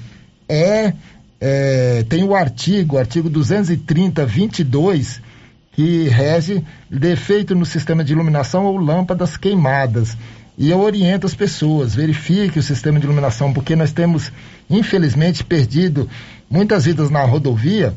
é, é tem o artigo, artigo 230, 22, que rege defeito no sistema de iluminação ou lâmpadas queimadas. E eu oriento as pessoas, verifique o sistema de iluminação, porque nós temos, infelizmente, perdido muitas vidas na rodovia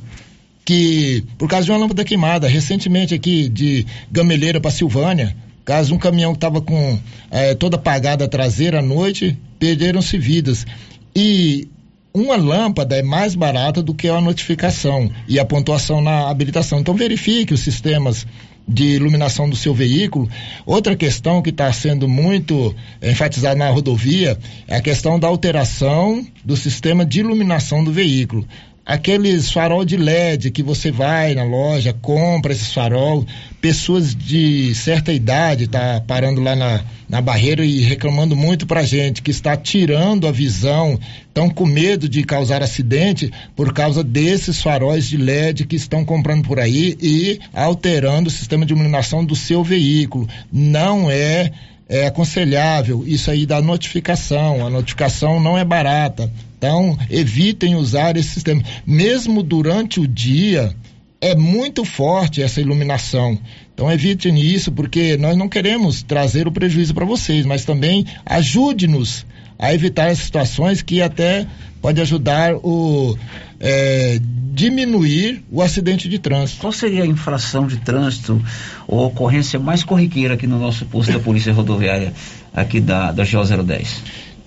que, por causa de uma lâmpada queimada, recentemente aqui de Gameleira para Silvânia, caso um caminhão que estava com eh, toda apagada a traseira à noite, perderam-se vidas. E uma lâmpada é mais barata do que a notificação e a pontuação na habilitação. Então verifique os sistemas de iluminação do seu veículo. Outra questão que está sendo muito enfatizada na rodovia é a questão da alteração do sistema de iluminação do veículo aqueles farol de LED que você vai na loja, compra esses farol, pessoas de certa idade tá parando lá na, na barreira e reclamando muito pra gente que está tirando a visão, estão com medo de causar acidente por causa desses faróis de LED que estão comprando por aí e alterando o sistema de iluminação do seu veículo. Não é é aconselhável isso aí da notificação. A notificação não é barata. Então, evitem usar esse sistema. Mesmo durante o dia, é muito forte essa iluminação. Então, evitem isso, porque nós não queremos trazer o prejuízo para vocês, mas também ajude-nos a evitar as situações que até pode ajudar o é, diminuir o acidente de trânsito. Qual seria a infração de trânsito ou ocorrência mais corriqueira aqui no nosso posto da Polícia Rodoviária aqui da, da GO010?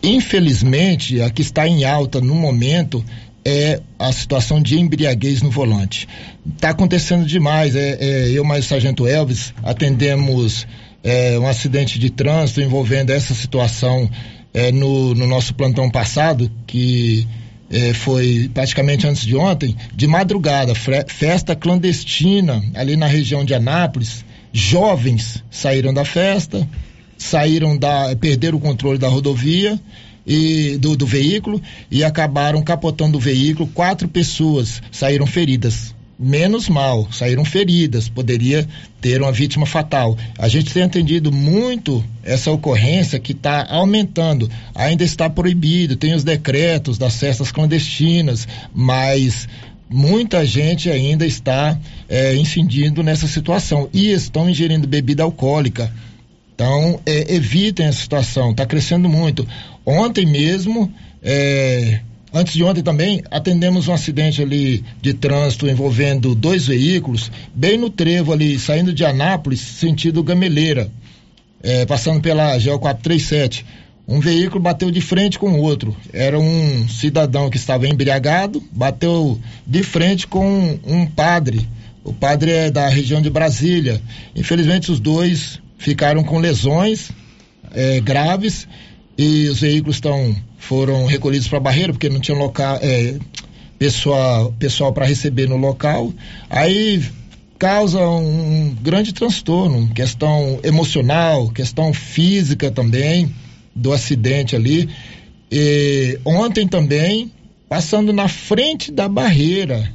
Infelizmente, a que está em alta no momento é a situação de embriaguez no volante. Está acontecendo demais. É, é, eu mais o Sargento Elvis atendemos é, um acidente de trânsito envolvendo essa situação é, no, no, nosso plantão passado, que é, foi praticamente antes de ontem, de madrugada, festa clandestina ali na região de Anápolis. Jovens saíram da festa, saíram da. perderam o controle da rodovia e do, do veículo e acabaram capotando o veículo. Quatro pessoas saíram feridas. Menos mal, saíram feridas, poderia ter uma vítima fatal. A gente tem entendido muito essa ocorrência que está aumentando. Ainda está proibido, tem os decretos das festas clandestinas, mas muita gente ainda está é, incidindo nessa situação e estão ingerindo bebida alcoólica então, é, evitem essa situação, está crescendo muito. Ontem mesmo, é, antes de ontem também, atendemos um acidente ali de trânsito envolvendo dois veículos, bem no trevo ali, saindo de Anápolis, sentido Gameleira, é, passando pela GO 437. Um veículo bateu de frente com o outro. Era um cidadão que estava embriagado, bateu de frente com um, um padre. O padre é da região de Brasília. Infelizmente, os dois ficaram com lesões é, graves e os veículos estão foram recolhidos para a barreira porque não tinha local é, pessoal pessoal para receber no local aí causa um, um grande transtorno questão emocional questão física também do acidente ali e ontem também passando na frente da barreira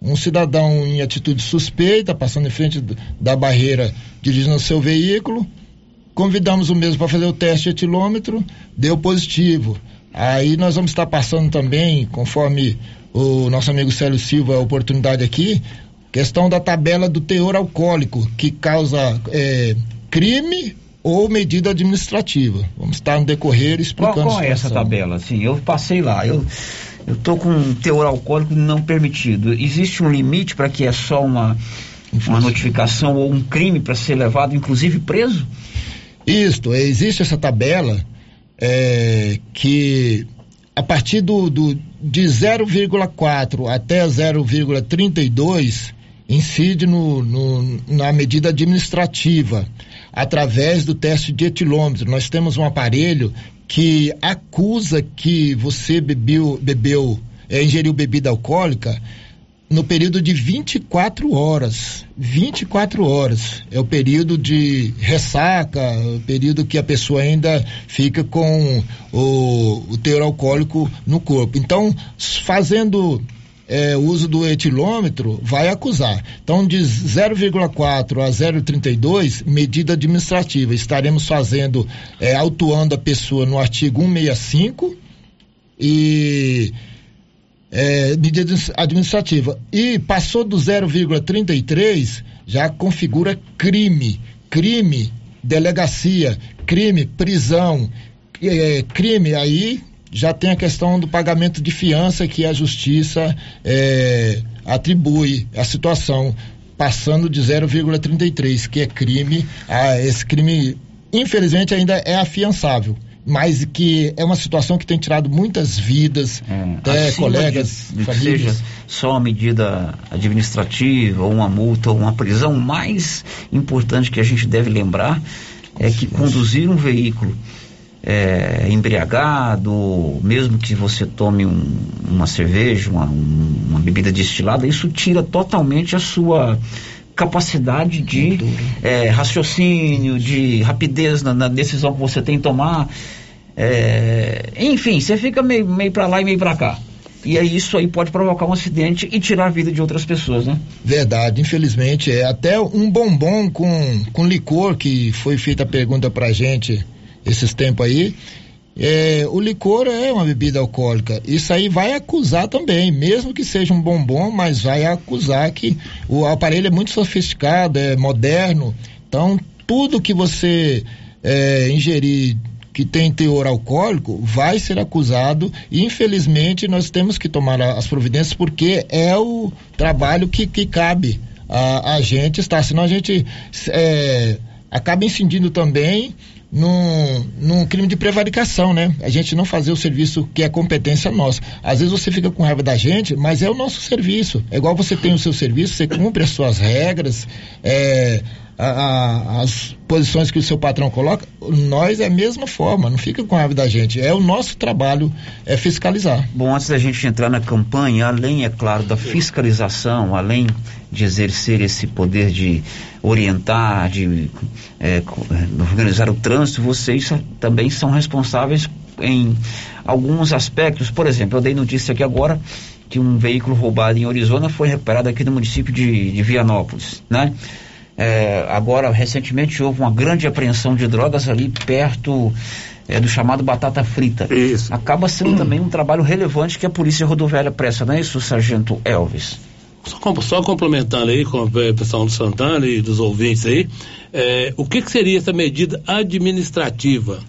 um cidadão em atitude suspeita, passando em frente da barreira, dirigindo seu veículo. Convidamos o mesmo para fazer o teste etilômetro, deu positivo. Aí nós vamos estar passando também, conforme o nosso amigo Célio Silva, a oportunidade aqui, questão da tabela do teor alcoólico, que causa é, crime ou medida administrativa. Vamos estar no decorrer explicando Qual, qual é essa tabela? Sim, eu passei lá. Eu eu estou com um teor alcoólico não permitido. Existe um limite para que é só uma, uma notificação ou um crime para ser levado, inclusive preso? Isto, existe essa tabela é, que a partir do, do de 0,4 até 0,32 incide no, no, na medida administrativa através do teste de etilômetro. Nós temos um aparelho que acusa que você bebeu, bebeu é, ingeriu bebida alcoólica no período de 24 horas. 24 horas é o período de ressaca, o período que a pessoa ainda fica com o, o teor alcoólico no corpo. Então, fazendo é, uso do etilômetro vai acusar. Então, de 0,4 a 0,32, medida administrativa. Estaremos fazendo, é, autuando a pessoa no artigo 165 e é, medida administrativa. E passou do 0,33, já configura crime. Crime, delegacia, crime, prisão, é, crime, aí já tem a questão do pagamento de fiança que a justiça é, atribui a situação, passando de 0,33, que é crime, a, esse crime, infelizmente, ainda é afiançável mas que é uma situação que tem tirado muitas vidas, é, até colegas, de, de seja só uma medida administrativa, ou uma multa, ou uma prisão, o mais importante que a gente deve lembrar é que conduzir um veículo é, embriagado, mesmo que você tome um, uma cerveja, uma, uma bebida destilada, isso tira totalmente a sua capacidade de é, raciocínio, de rapidez na, na, decisão que você tem que tomar. É, enfim, você fica meio, meio para lá e meio para cá. E aí isso aí pode provocar um acidente e tirar a vida de outras pessoas, né? Verdade, infelizmente. É até um bombom com, com licor que foi feita a pergunta pra gente esses tempos aí. É, o licor é uma bebida alcoólica. Isso aí vai acusar também, mesmo que seja um bombom, mas vai acusar que o aparelho é muito sofisticado, é moderno. Então, tudo que você é, ingerir que tem teor alcoólico vai ser acusado e infelizmente nós temos que tomar as providências porque é o trabalho que, que cabe a, a gente estar, senão a gente é, acaba incidindo também num, num crime de prevaricação, né? A gente não fazer o serviço que é competência nossa. Às vezes você fica com raiva da gente, mas é o nosso serviço. É igual você tem o seu serviço, você cumpre as suas regras, é, a, a, as posições que o seu patrão coloca, nós é a mesma forma, não fica com raiva da gente. É o nosso trabalho é fiscalizar. Bom, antes da gente entrar na campanha, além, é claro, da fiscalização, além de exercer esse poder de orientar, de é, organizar o trânsito, vocês também são responsáveis em alguns aspectos. Por exemplo, eu dei notícia aqui agora que um veículo roubado em Arizona foi recuperado aqui no município de, de Vianópolis, né? É, agora, recentemente, houve uma grande apreensão de drogas ali perto é, do chamado batata frita. Isso. Acaba sendo hum. também um trabalho relevante que a Polícia Rodoviária presta, não é isso, Sargento Elvis? Só, só complementando aí com o pessoal do Santana e dos ouvintes aí, é, o que, que, seria essa medida administrativa?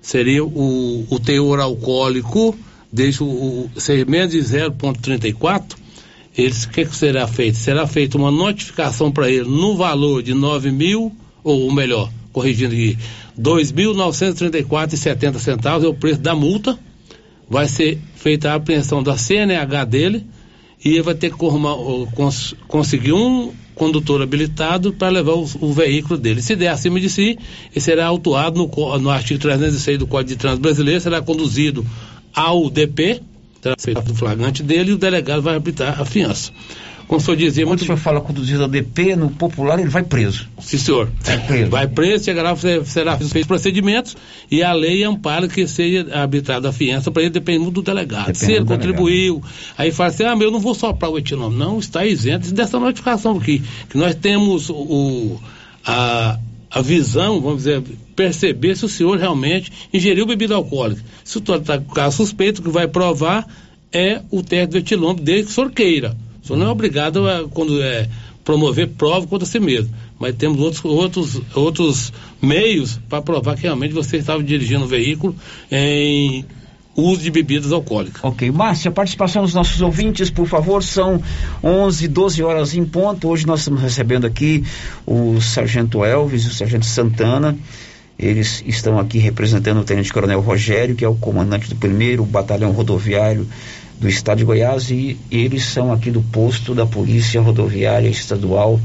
Seria o, o teor alcoólico, deixa o, o ser menos de 0,34 eles, o que, que será feito? Será feita uma notificação para ele no valor de 9 mil, ou melhor, corrigindo aqui, 2.934,70 centavos é o preço da multa. Vai ser feita a apreensão da CNH dele e vai ter que cons, conseguir um condutor habilitado para levar o, o, veículo dele. Se der acima de si, ele será autuado no, no artigo 306 do Código de Trânsito Brasileiro, será conduzido ao DP, terá feito o flagrante dele e o delegado vai aplicar a fiança. Como o senhor dizia, Quando muito... o senhor fala conduzido a DP, no popular ele vai preso. Sim, senhor. É preso. Vai preso, chegará, será feito procedimentos e a lei ampara que seja arbitrada a fiança para ele, dependendo do delegado. Depende Se ele contribuiu, delegado. aí fala assim, ah, mas eu não vou soprar o etinome. Não, está isento dessa notificação aqui. Que nós temos o, a, a visão, vamos dizer, perceber se o senhor realmente ingeriu bebida alcoólica. Se o senhor está com caso suspeito, o que vai provar é o teste do etilômetro desde que o senhor queira. Senhor não é obrigado a quando é, promover prova contra si mesmo. Mas temos outros, outros, outros meios para provar que realmente você estava dirigindo o veículo em uso de bebidas alcoólicas. Ok. Márcia, participação dos nossos ouvintes, por favor, são 11, 12 horas em ponto. Hoje nós estamos recebendo aqui o Sargento Elvis e o Sargento Santana. Eles estão aqui representando o Tenente Coronel Rogério, que é o comandante do primeiro batalhão rodoviário do estado de Goiás, e eles são aqui do posto da Polícia Rodoviária Estadual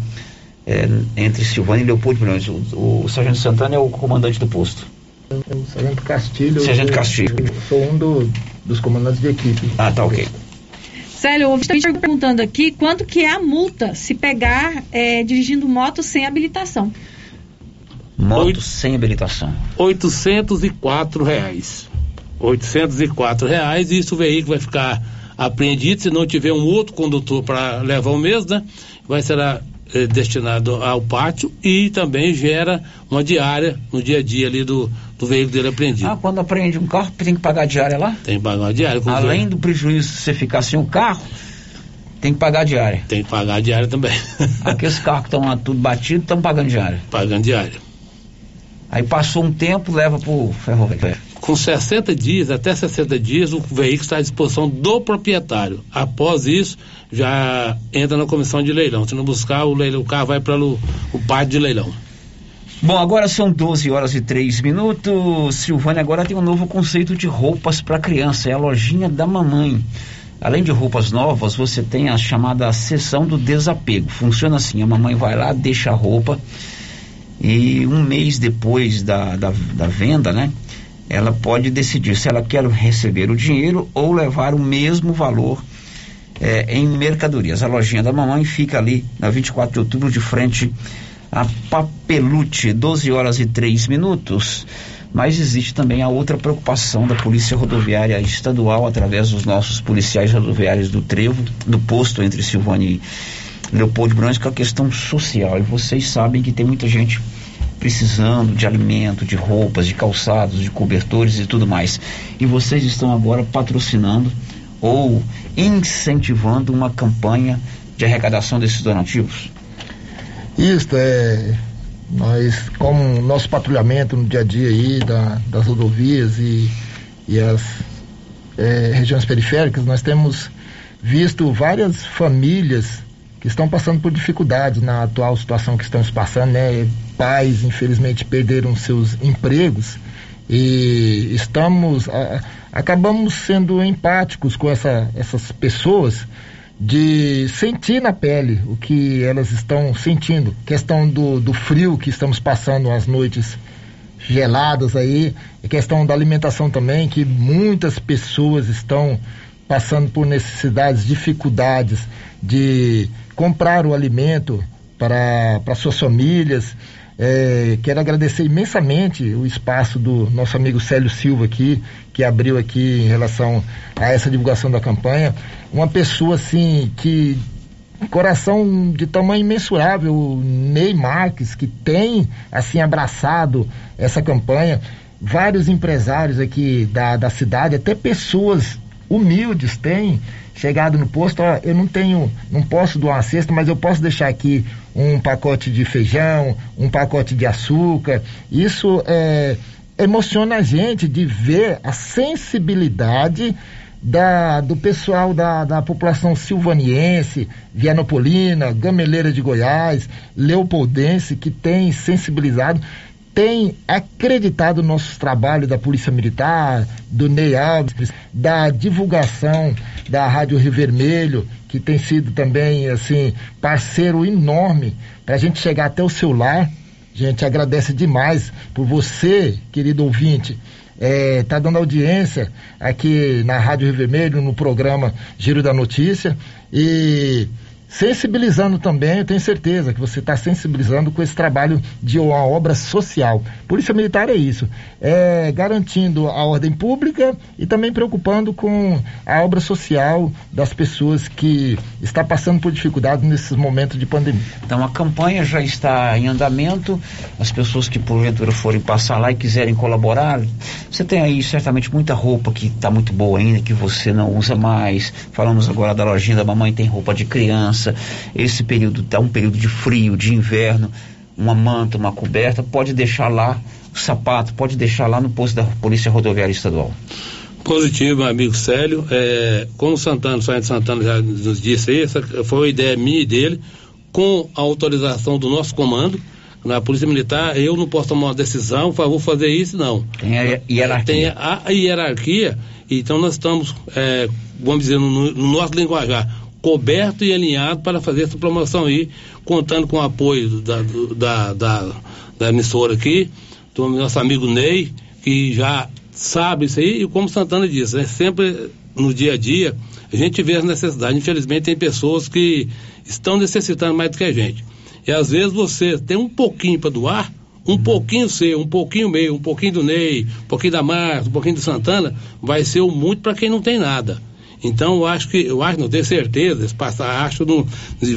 é, entre Silvânia e Leopoldo Milhões. O, o Sargento Santana é o comandante do posto. O Sargento Castilho. Sargento Castilho. Eu sou um do, dos comandantes de equipe. Ah, tá ok. Célio, o está perguntando aqui quanto que é a multa se pegar é, dirigindo moto sem habilitação. Moto Oito, sem habilitação. 804 reais. 804 reais e isso o veículo vai ficar apreendido se não tiver um outro condutor para levar o mesmo, né? Vai ser destinado ao pátio e também gera uma diária no dia a dia ali do, do veículo dele apreendido. Ah, quando apreende um carro, tem que pagar diária lá? Tem que pagar diária. com o Além do prejuízo de você ficar sem o carro, tem que pagar diária. Tem que pagar diária também. Aqueles carros que estão lá tudo batido estão pagando diária. Pagando diária. Aí passou um tempo, leva pro ferroviário. Com 60 dias, até 60 dias, o veículo está à disposição do proprietário. Após isso, já entra na comissão de leilão. Se não buscar, o, leilão, o carro vai para o, pátio de leilão. Bom, agora são 12 horas e 3 minutos. Silvânia agora tem um novo conceito de roupas para criança, é a lojinha da mamãe. Além de roupas novas, você tem a chamada sessão do desapego. Funciona assim: a mamãe vai lá, deixa a roupa e um mês depois da, da, da venda, né? Ela pode decidir se ela quer receber o dinheiro ou levar o mesmo valor eh, em mercadorias. A lojinha da mamãe fica ali na 24 de outubro, de frente a Papelute, 12 horas e 3 minutos. Mas existe também a outra preocupação da Polícia Rodoviária Estadual, através dos nossos policiais rodoviários do Trevo, do posto entre Silvânia e Leopoldo Branco, que é a questão social. E vocês sabem que tem muita gente precisando de alimento, de roupas, de calçados, de cobertores e tudo mais. E vocês estão agora patrocinando ou incentivando uma campanha de arrecadação desses donativos? Isto é, nós, como nosso patrulhamento no dia a dia aí da, das rodovias e, e as é, regiões periféricas, nós temos visto várias famílias que estão passando por dificuldades na atual situação que estamos passando, né? Pais, infelizmente, perderam seus empregos e estamos, a, acabamos sendo empáticos com essa, essas pessoas de sentir na pele o que elas estão sentindo. Questão do, do frio que estamos passando as noites geladas aí, e questão da alimentação também, que muitas pessoas estão passando por necessidades, dificuldades de comprar o alimento para, para suas famílias. É, quero agradecer imensamente o espaço do nosso amigo Célio Silva aqui, que abriu aqui em relação a essa divulgação da campanha. Uma pessoa assim que coração de tamanho imensurável, Ney Marques, que tem assim abraçado essa campanha, vários empresários aqui da, da cidade, até pessoas humildes têm chegado no posto, ó, eu não tenho, não posso doar uma cesta, mas eu posso deixar aqui um pacote de feijão, um pacote de açúcar. Isso é, emociona a gente de ver a sensibilidade da, do pessoal da, da população silvaniense, vianopolina, gameleira de Goiás, leopoldense, que tem sensibilizado, tem acreditado no nosso trabalho da Polícia Militar, do Ney Alves, da divulgação da Rádio Rio Vermelho, que tem sido também, assim, parceiro enorme para a gente chegar até o seu lar. A gente agradece demais por você, querido ouvinte, é, tá dando audiência aqui na Rádio Rio Vermelho, no programa Giro da Notícia e sensibilizando também, eu tenho certeza que você está sensibilizando com esse trabalho de uma obra social. Polícia Militar é isso, é garantindo a ordem pública e também preocupando com a obra social das pessoas que está passando por dificuldades nesses momentos de pandemia. Então a campanha já está em andamento, as pessoas que porventura forem passar lá e quiserem colaborar, você tem aí certamente muita roupa que está muito boa ainda, que você não usa mais. Falamos agora da lojinha da mamãe, tem roupa de criança. Esse período está um período de frio, de inverno, uma manta, uma coberta, pode deixar lá o sapato, pode deixar lá no posto da Polícia Rodoviária Estadual. Positivo, meu amigo Célio. É, como o Santana, o Sargento Santana já nos disse aí, essa foi uma ideia minha e dele, com a autorização do nosso comando, na Polícia Militar, eu não posso tomar uma decisão, vou fazer isso, não. Tem a hierarquia. Tem a, a hierarquia, então nós estamos, é, vamos dizer, no, no nosso linguajar, coberto e alinhado para fazer essa promoção aí, contando com o apoio da, da, da, da emissora aqui, do nosso amigo Ney, que já sabe isso aí, e como Santana disse, né, sempre no dia a dia, a gente vê as necessidades. Infelizmente, tem pessoas que estão necessitando mais do que a gente. E às vezes você tem um pouquinho para doar, um pouquinho seu, um pouquinho meu, um pouquinho do Ney, um pouquinho da Marta, um pouquinho do Santana, vai ser o muito para quem não tem nada. Então eu acho que, eu acho, não tenho certeza, acho não,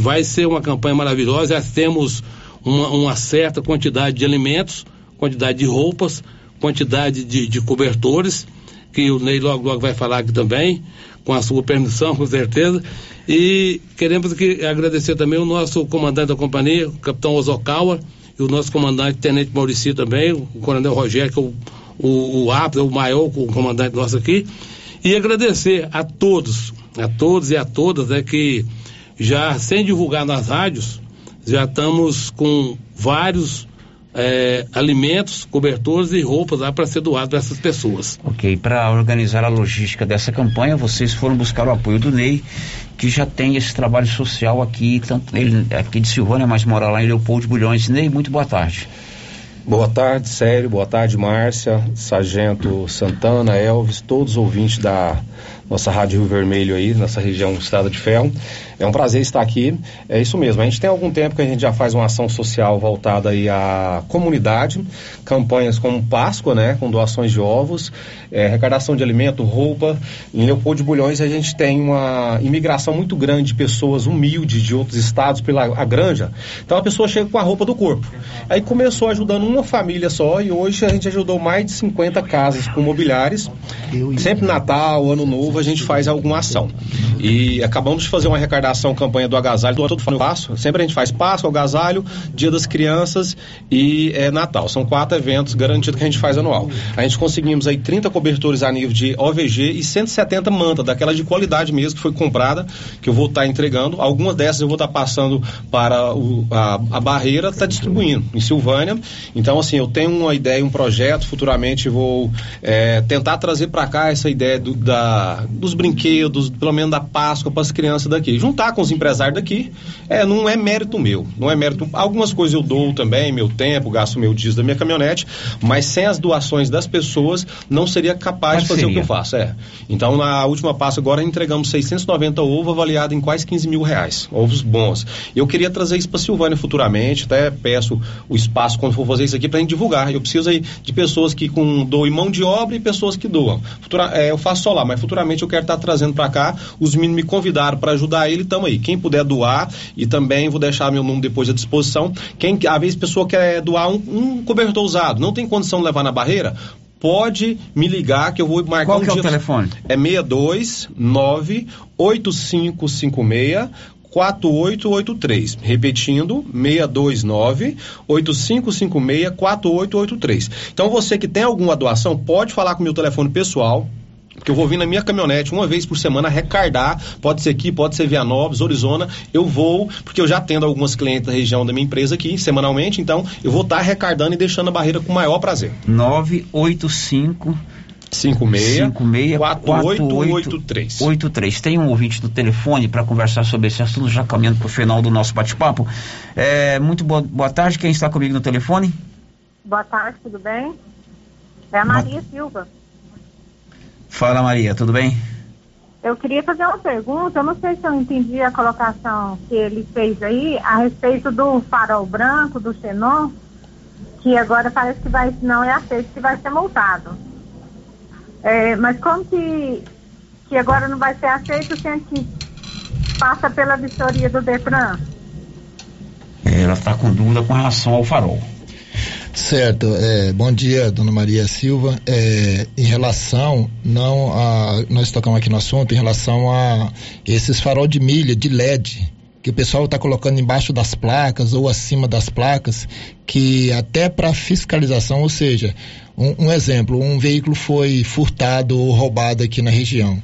vai ser uma campanha maravilhosa, já temos uma, uma certa quantidade de alimentos, quantidade de roupas, quantidade de, de cobertores, que o Ney logo, logo vai falar aqui também, com a sua permissão, com certeza. E queremos que, agradecer também o nosso comandante da companhia, o capitão Ozokawa, e o nosso comandante, tenente Maurici também, o coronel Rogério, que é o, o, o o maior o comandante nosso aqui. E agradecer a todos, a todos e a todas, né, que já sem divulgar nas rádios, já estamos com vários é, alimentos, cobertores e roupas lá para ser doado para essas pessoas. Ok, para organizar a logística dessa campanha, vocês foram buscar o apoio do Ney, que já tem esse trabalho social aqui, tanto ele aqui de Silvânia, mas mora lá em Leopoldo Bulhões. Ney, muito boa tarde. Boa tarde, Sério. Boa tarde, Márcia, Sargento Santana, Elvis, todos os ouvintes da nossa Rádio Rio Vermelho aí, nossa região Estrada de Ferro. É um prazer estar aqui. É isso mesmo. A gente tem algum tempo que a gente já faz uma ação social voltada aí à comunidade, campanhas como Páscoa, né, com doações de ovos, é, arrecadação de alimento, roupa. Em Leopoldo de Bulhões a gente tem uma imigração muito grande de pessoas humildes de outros estados pela a granja. Então a pessoa chega com a roupa do corpo. Aí começou ajudando uma família só e hoje a gente ajudou mais de 50 casas com mobiliários. Sempre Natal, Ano Novo a gente faz alguma ação. E acabamos de fazer uma arrecadação, campanha do agasalho, do todo passo. Sempre a gente faz Páscoa, agasalho, Dia das Crianças e é, Natal. São quatro eventos garantidos que a gente faz anual. A gente conseguimos aí 30 cobertores a nível de OVG e 170 mantas, daquela de qualidade mesmo, que foi comprada, que eu vou estar tá entregando. Algumas dessas eu vou estar tá passando para o, a, a barreira, está distribuindo em Silvânia. Então, assim, eu tenho uma ideia, um projeto, futuramente vou é, tentar trazer para cá essa ideia do, da, dos brinquedos, pelo menos da Páscoa para as crianças daqui. Juntar com os empresários daqui, é, não é mérito meu, não é mérito. Algumas coisas eu dou também, meu tempo, gasto meu diesel da minha caminhonete, mas sem as doações das pessoas, não seria capaz de fazer seria? o que eu faço. É. Então, na última Páscoa agora, entregamos 690 ovos avaliados em quase 15 mil reais. Ovos bons. Eu queria trazer isso para Silvânia futuramente, até peço o espaço quando for fazer isso aqui para a gente divulgar. Eu preciso aí de pessoas que com, doem mão de obra e pessoas que doam. Futura, é, eu faço só lá, mas futuramente eu quero estar trazendo para cá. Os meninos me convidaram para ajudar ele, estamos aí. Quem puder doar, e também vou deixar meu número depois à disposição. Quem, às vezes, pessoa quer doar um, um cobertor usado, não tem condição de levar na barreira, pode me ligar que eu vou marcar Qual um que dia. é o telefone? É 629 8556 4883. Repetindo, 629 8556 4883. Então você que tem alguma doação, pode falar com o meu telefone pessoal, porque eu vou vir na minha caminhonete uma vez por semana recardar, pode ser aqui, pode ser Vianópolis, Arizona, eu vou, porque eu já atendo algumas clientes da região da minha empresa aqui, semanalmente, então eu vou estar tá recardando e deixando a barreira com o maior prazer. 985 56 4883. 83. Tem um ouvinte do telefone para conversar sobre esse assunto, já caminhando para o final do nosso bate-papo. É, muito boa, boa tarde, quem está comigo no telefone? Boa tarde, tudo bem? É a Maria Silva. Fala Maria, tudo bem? Eu queria fazer uma pergunta, eu não sei se eu entendi a colocação que ele fez aí a respeito do farol branco, do xenon, que agora parece que vai, não é aceito, que vai ser multado. É, mas como que, que agora não vai ser aceito se a gente passa pela vistoria do Detran? Ela está com dúvida com relação ao farol. Certo, é, bom dia, dona Maria Silva. É, em relação, não a, nós tocamos aqui no assunto, em relação a esses farol de milha, de LED, que o pessoal está colocando embaixo das placas ou acima das placas, que até para fiscalização, ou seja, um, um, exemplo, um veículo foi furtado ou roubado aqui na região.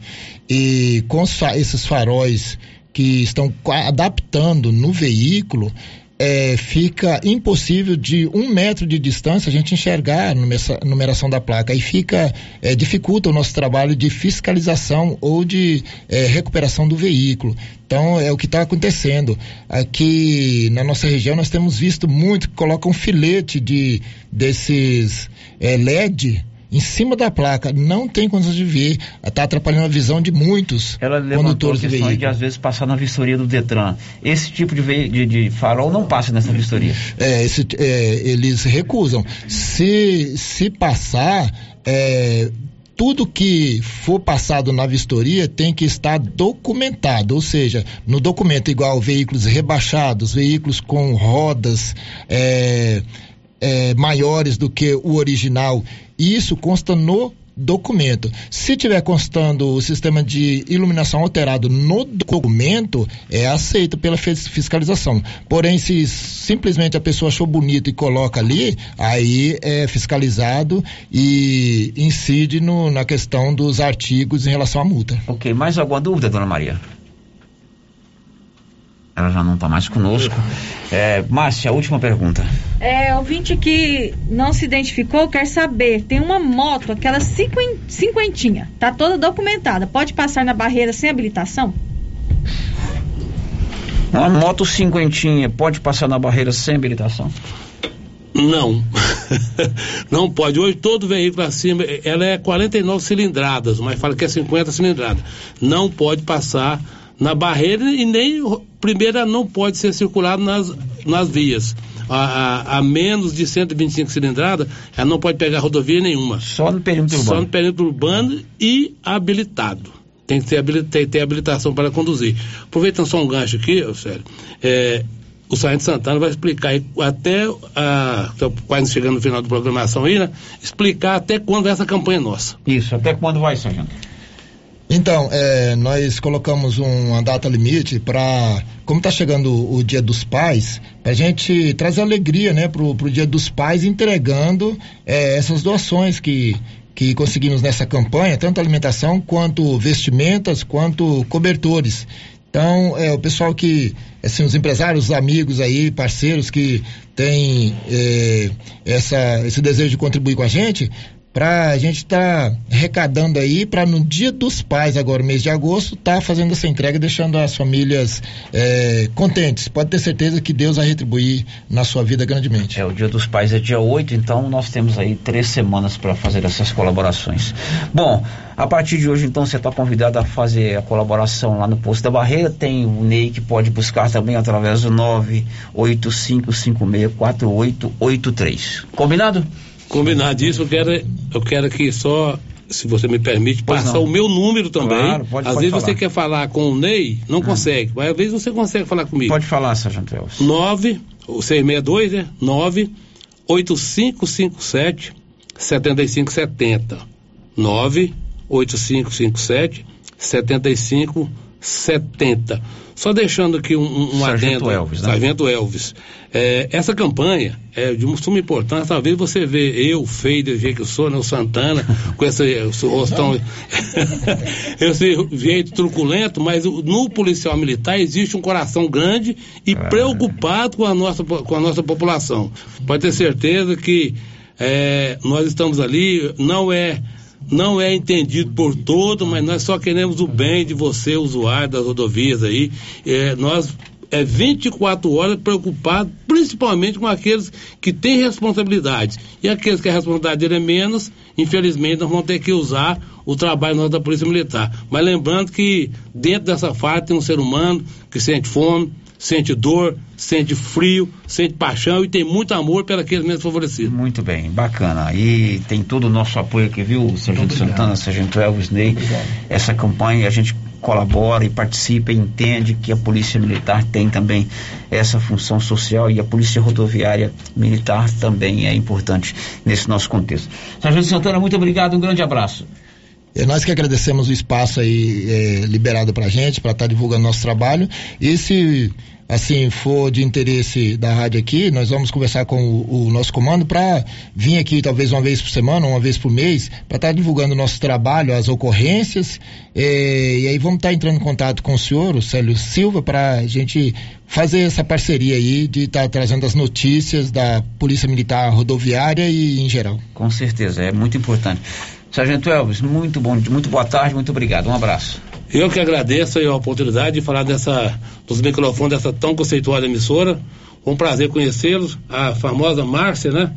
E com esses faróis que estão adaptando no veículo, é, fica impossível de um metro de distância a gente enxergar a numeração da placa e fica é, dificulta o nosso trabalho de fiscalização ou de é, recuperação do veículo. Então é o que está acontecendo aqui na nossa região. Nós temos visto muito que colocam um filete de desses é, LED em cima da placa, não tem condições de ver, está atrapalhando a visão de muitos Ela condutores a questão de às vezes passar na vistoria do Detran. Esse tipo de, de, de farol não passa nessa vistoria. É, esse, é, eles recusam. Se, se passar, é, tudo que for passado na vistoria tem que estar documentado, ou seja, no documento igual veículos rebaixados, veículos com rodas é, é, maiores do que o original isso consta no documento. Se tiver constando o sistema de iluminação alterado no documento, é aceito pela fis- fiscalização. Porém, se simplesmente a pessoa achou bonito e coloca ali, aí é fiscalizado e incide no- na questão dos artigos em relação à multa. Ok, mais alguma dúvida, dona Maria? Ela já não está mais conosco. É, Márcia, a última pergunta. É, ouvinte que não se identificou quer saber, tem uma moto, aquela cinquen- cinquentinha, tá toda documentada, pode passar na barreira sem habilitação? Uma moto cinquentinha pode passar na barreira sem habilitação? Não. não pode. Hoje todo veículo acima, ela é 49 cilindradas, mas fala que é 50 cilindradas. Não pode passar na barreira e nem primeira não pode ser circulado nas, nas vias. A, a, a menos de 125 cilindradas, ela não pode pegar rodovia nenhuma. Só no perímetro Só urbano. no perímetro urbano e habilitado. Tem que ter, ter habilitação para conduzir. Aproveitando só um gancho aqui, sério, é, o Sargento Santana vai explicar até, a, tô quase chegando no final da programação aí, né? Explicar até quando vai essa campanha nossa. Isso, até quando vai, Sargento? Então, é, nós colocamos uma data limite para, como está chegando o Dia dos Pais, a gente trazer alegria, né, pro, pro Dia dos Pais, entregando é, essas doações que que conseguimos nessa campanha, tanto alimentação quanto vestimentas, quanto cobertores. Então, é, o pessoal que, assim, os empresários, os amigos aí, parceiros que têm é, essa, esse desejo de contribuir com a gente, para a gente estar tá arrecadando aí para no dia dos pais, agora mês de agosto, tá fazendo essa entrega, deixando as famílias é, contentes. Pode ter certeza que Deus vai retribuir na sua vida grandemente. É, o Dia dos Pais é dia 8, então nós temos aí três semanas para fazer essas colaborações. Bom, a partir de hoje, então, você está convidado a fazer a colaboração lá no Posto da Barreira. Tem o Ney que pode buscar também através do 985564883. Combinado? Combinadíssimo, eu quero, eu quero aqui só, se você me permite, Pois passar não. o meu número também. Claro, pode- às pode vezes você falar. quer falar com o Ney, não consegue, mas às vezes você consegue falar comigo. Pode falar, Sargento Elvis. 9, o 662, né? 9 8557 7570. 9 8557 7570. Só deixando aqui um, um, um Sargento adendo. Elvis, né? Sargento Elvis. É, essa campanha é de uma suma importância. Talvez você vê eu, feio do jeito que eu sou, né? O Santana, com esse, esse rostão, esse jeito truculento, mas no policial militar existe um coração grande e preocupado com a nossa, com a nossa população. Pode ter certeza que é, nós estamos ali, não é não é entendido por todo, mas nós só queremos o bem de você, usuário das rodovias aí. É, nós é 24 horas preocupado, principalmente com aqueles que têm responsabilidade. E aqueles que a responsabilidade dele é menos, infelizmente, nós vamos ter que usar o trabalho nosso da Polícia Militar. Mas lembrando que dentro dessa fase tem um ser humano que sente fome, sente dor, sente frio, sente paixão e tem muito amor pelos menos favorecidos. Muito bem, bacana. E tem todo o nosso apoio aqui, viu, Sargento Santana, Sargento Elvis Ney. Essa campanha a gente colabora e participa e entende que a Polícia Militar tem também essa função social e a Polícia Rodoviária Militar também é importante nesse nosso contexto. Sargento Santana, muito obrigado, um grande abraço. É nós que agradecemos o espaço aí é, liberado para gente, para estar divulgando nosso trabalho. E se assim for de interesse da rádio aqui, nós vamos conversar com o, o nosso comando para vir aqui talvez uma vez por semana, uma vez por mês, para estar divulgando o nosso trabalho, as ocorrências. é, e aí vamos estar entrando em contato com o senhor, o Célio Silva, para a gente fazer essa parceria aí de estar trazendo as notícias da Polícia Militar Rodoviária e em geral. Com certeza, é muito importante. Sargento Elvis, muito bom, muito boa tarde, muito obrigado. Um abraço. Eu que agradeço aí a oportunidade de falar dessa, dos microfones dessa tão conceituada emissora. Um prazer conhecê-los. A famosa Márcia, né?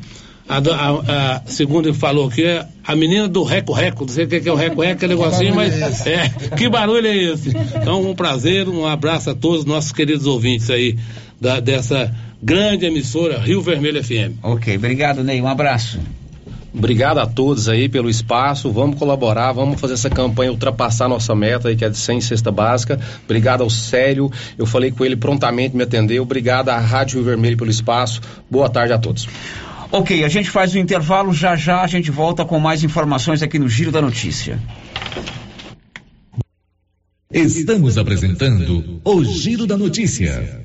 A, a, a segunda ele falou aqui, é a menina do reco-reco, não sei o que é o reco-reco, que negocinho, mas é, que barulho é esse? Então, um prazer, um abraço a todos os nossos queridos ouvintes aí da, dessa grande emissora Rio Vermelho FM. Ok, obrigado, Ney, um abraço. Obrigado a todos aí pelo espaço. Vamos colaborar, vamos fazer essa campanha ultrapassar nossa meta aí, que é de 100 cesta básica. Obrigado ao Célio. Eu falei com ele prontamente, me atendeu. Obrigado à Rádio Rio Vermelho pelo espaço. Boa tarde a todos. Ok, a gente faz o intervalo, já já a gente volta com mais informações aqui no Giro da Notícia. Estamos apresentando o Giro da Notícia.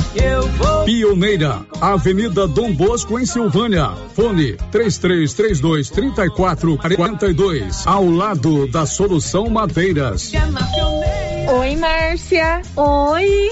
Pioneira, Avenida Dom Bosco, em Silvânia. Fone 3332 3442. Ao lado da Solução Madeiras. Oi, Márcia. Oi.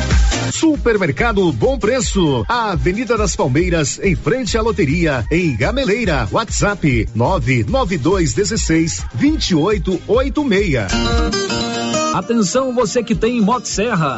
Supermercado Bom Preço, Avenida das Palmeiras, em frente à loteria, em Gameleira. WhatsApp 99216 2886. Atenção você que tem Motosserra.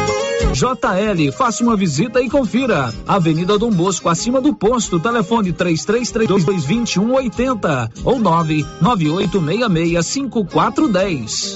JL, faça uma visita e confira. Avenida Dom Bosco, acima do posto, telefone 3332 2180 ou 99866 5410.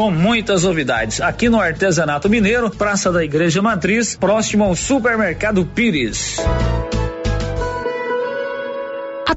com muitas novidades aqui no Artesanato Mineiro, Praça da Igreja Matriz, próximo ao Supermercado Pires.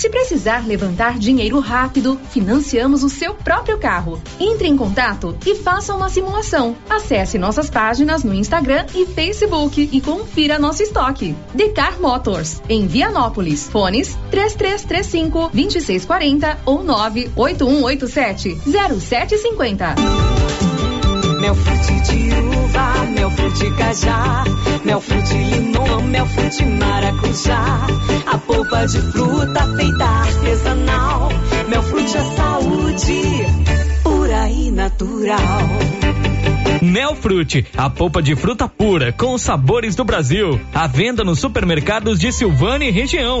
Se precisar levantar dinheiro rápido, financiamos o seu próprio carro. Entre em contato e faça uma simulação. Acesse nossas páginas no Instagram e Facebook e confira nosso estoque. Decar Motors, em Vianópolis. Fones 3335 2640 ou 98187 0750. Mel frute de uva, mel frute cajá, mel frute limão, mel frute maracujá. A polpa de fruta feita artesanal, mel frute é saúde, pura e natural. Melfrute, a polpa de fruta pura com os sabores do Brasil. À venda nos supermercados de Silvânia e região.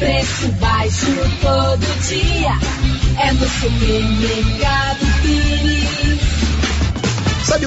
Preço baixo todo dia. É no supermercado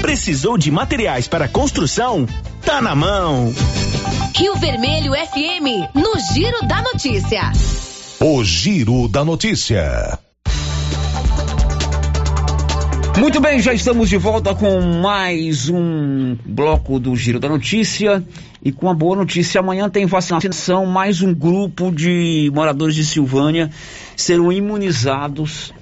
Precisou de materiais para construção? Tá na mão. Rio Vermelho FM, no Giro da Notícia. O Giro da Notícia. Muito bem, já estamos de volta com mais um bloco do Giro da Notícia. E com a boa notícia, amanhã tem vacinação. Mais um grupo de moradores de Silvânia serão imunizados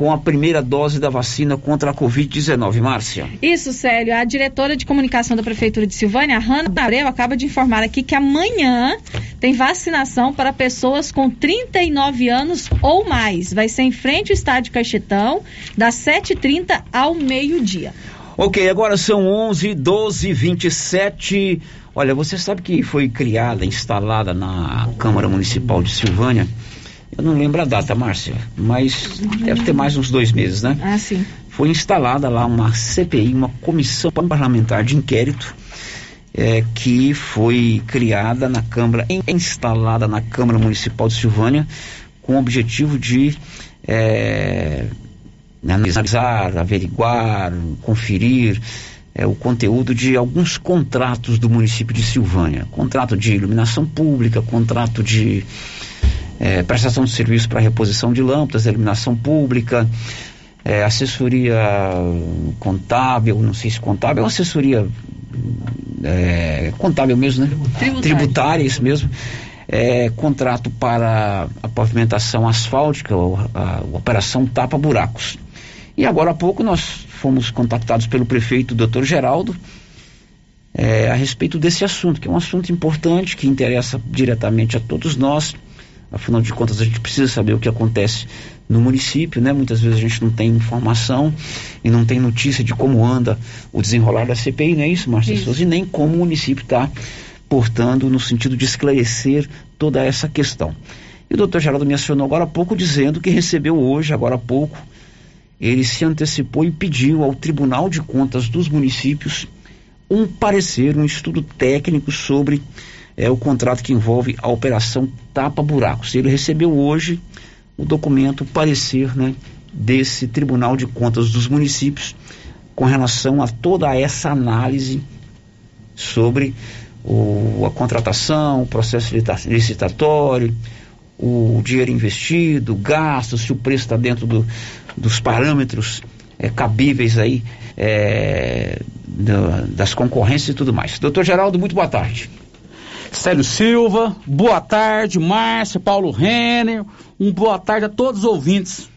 com a primeira dose da vacina contra a Covid-19. Márcia. Isso, Célio. A diretora de comunicação da Prefeitura de Silvânia, Hanna Abreu, acaba de informar aqui que amanhã tem vacinação para pessoas com 39 anos ou mais. Vai ser em frente ao estádio Caixetão, das 7h30 ao meio-dia. Ok, agora são 11, 12, 27. Olha, você sabe que foi criada, instalada na Câmara Municipal de Silvânia eu não lembro a data, Márcia, mas deve ter mais uns dois meses, né? Ah, sim. Foi instalada lá uma CPI, uma comissão parlamentar de inquérito, é, que foi criada na Câmara, instalada na Câmara Municipal de Silvânia, com o objetivo de é, analisar, averiguar, conferir é, o conteúdo de alguns contratos do município de Silvânia. Contrato de iluminação pública, contrato de é, prestação de serviço para reposição de lâmpadas, iluminação pública, é, assessoria contábil, não sei se contábil, assessoria é, contábil mesmo, né? Tributária. Tributária, isso mesmo. é, contrato para a pavimentação asfáltica, a, a operação Tapa Buracos. E agora há pouco nós fomos contactados pelo prefeito Dr. Geraldo é, a respeito desse assunto, que é um assunto importante, que interessa diretamente a todos nós. Afinal de contas, a gente precisa saber o que acontece no município, né? Muitas vezes a gente não tem informação e não tem notícia de como anda o desenrolar da CPI, não é isso, Márcia Souza? E nem como o município está portando no sentido de esclarecer toda essa questão. E o doutor Geraldo me acionou agora há pouco dizendo que recebeu hoje, agora há pouco, ele se antecipou e pediu ao Tribunal de Contas dos Municípios um parecer, um estudo técnico sobre é, o contrato que envolve a operação Tapa Buracos. Ele recebeu hoje o documento, o parecer né, desse Tribunal de Contas dos Municípios com relação a toda essa análise sobre o, a contratação, o processo licitatório, o dinheiro investido, gasto, se o preço está dentro do, dos parâmetros é, cabíveis aí é, do, das concorrências e tudo mais. Doutor Geraldo, muito boa tarde. Célio Silva, boa tarde, Márcia, Paulo Renner, um boa tarde a todos os ouvintes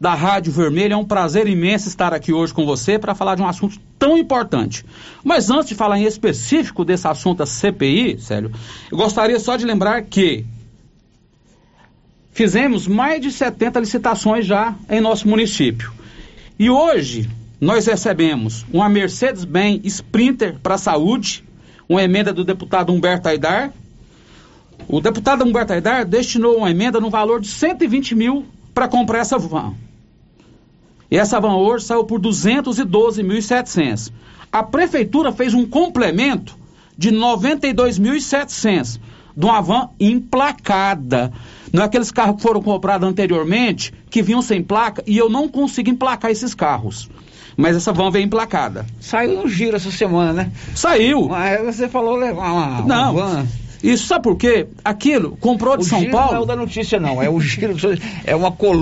da Rádio Vermelha. É um prazer imenso estar aqui hoje com você para falar de um assunto tão importante. Mas antes de falar em específico desse assunto da CPI, Célio, eu gostaria só de lembrar que fizemos mais de 70 licitações já em nosso município. E hoje nós recebemos uma Mercedes-Benz Sprinter para a saúde, uma emenda do deputado Humberto Aidar. O deputado Humberto Aidar destinou uma emenda no valor de 120 mil para comprar essa van. E essa van hoje saiu por 212.700. A prefeitura fez um complemento de 92.700 de uma van emplacada. Não é aqueles carros que foram comprados anteriormente, que vinham sem placa, e eu não consigo emplacar esses carros. Mas essa van veio emplacada. Saiu no giro essa semana, né? Saiu. Mas você falou levar uma, uma não. van. Isso sabe por quê? Aquilo comprou de o São Paulo. Não é o da notícia, não. É o giro. É uma coluna.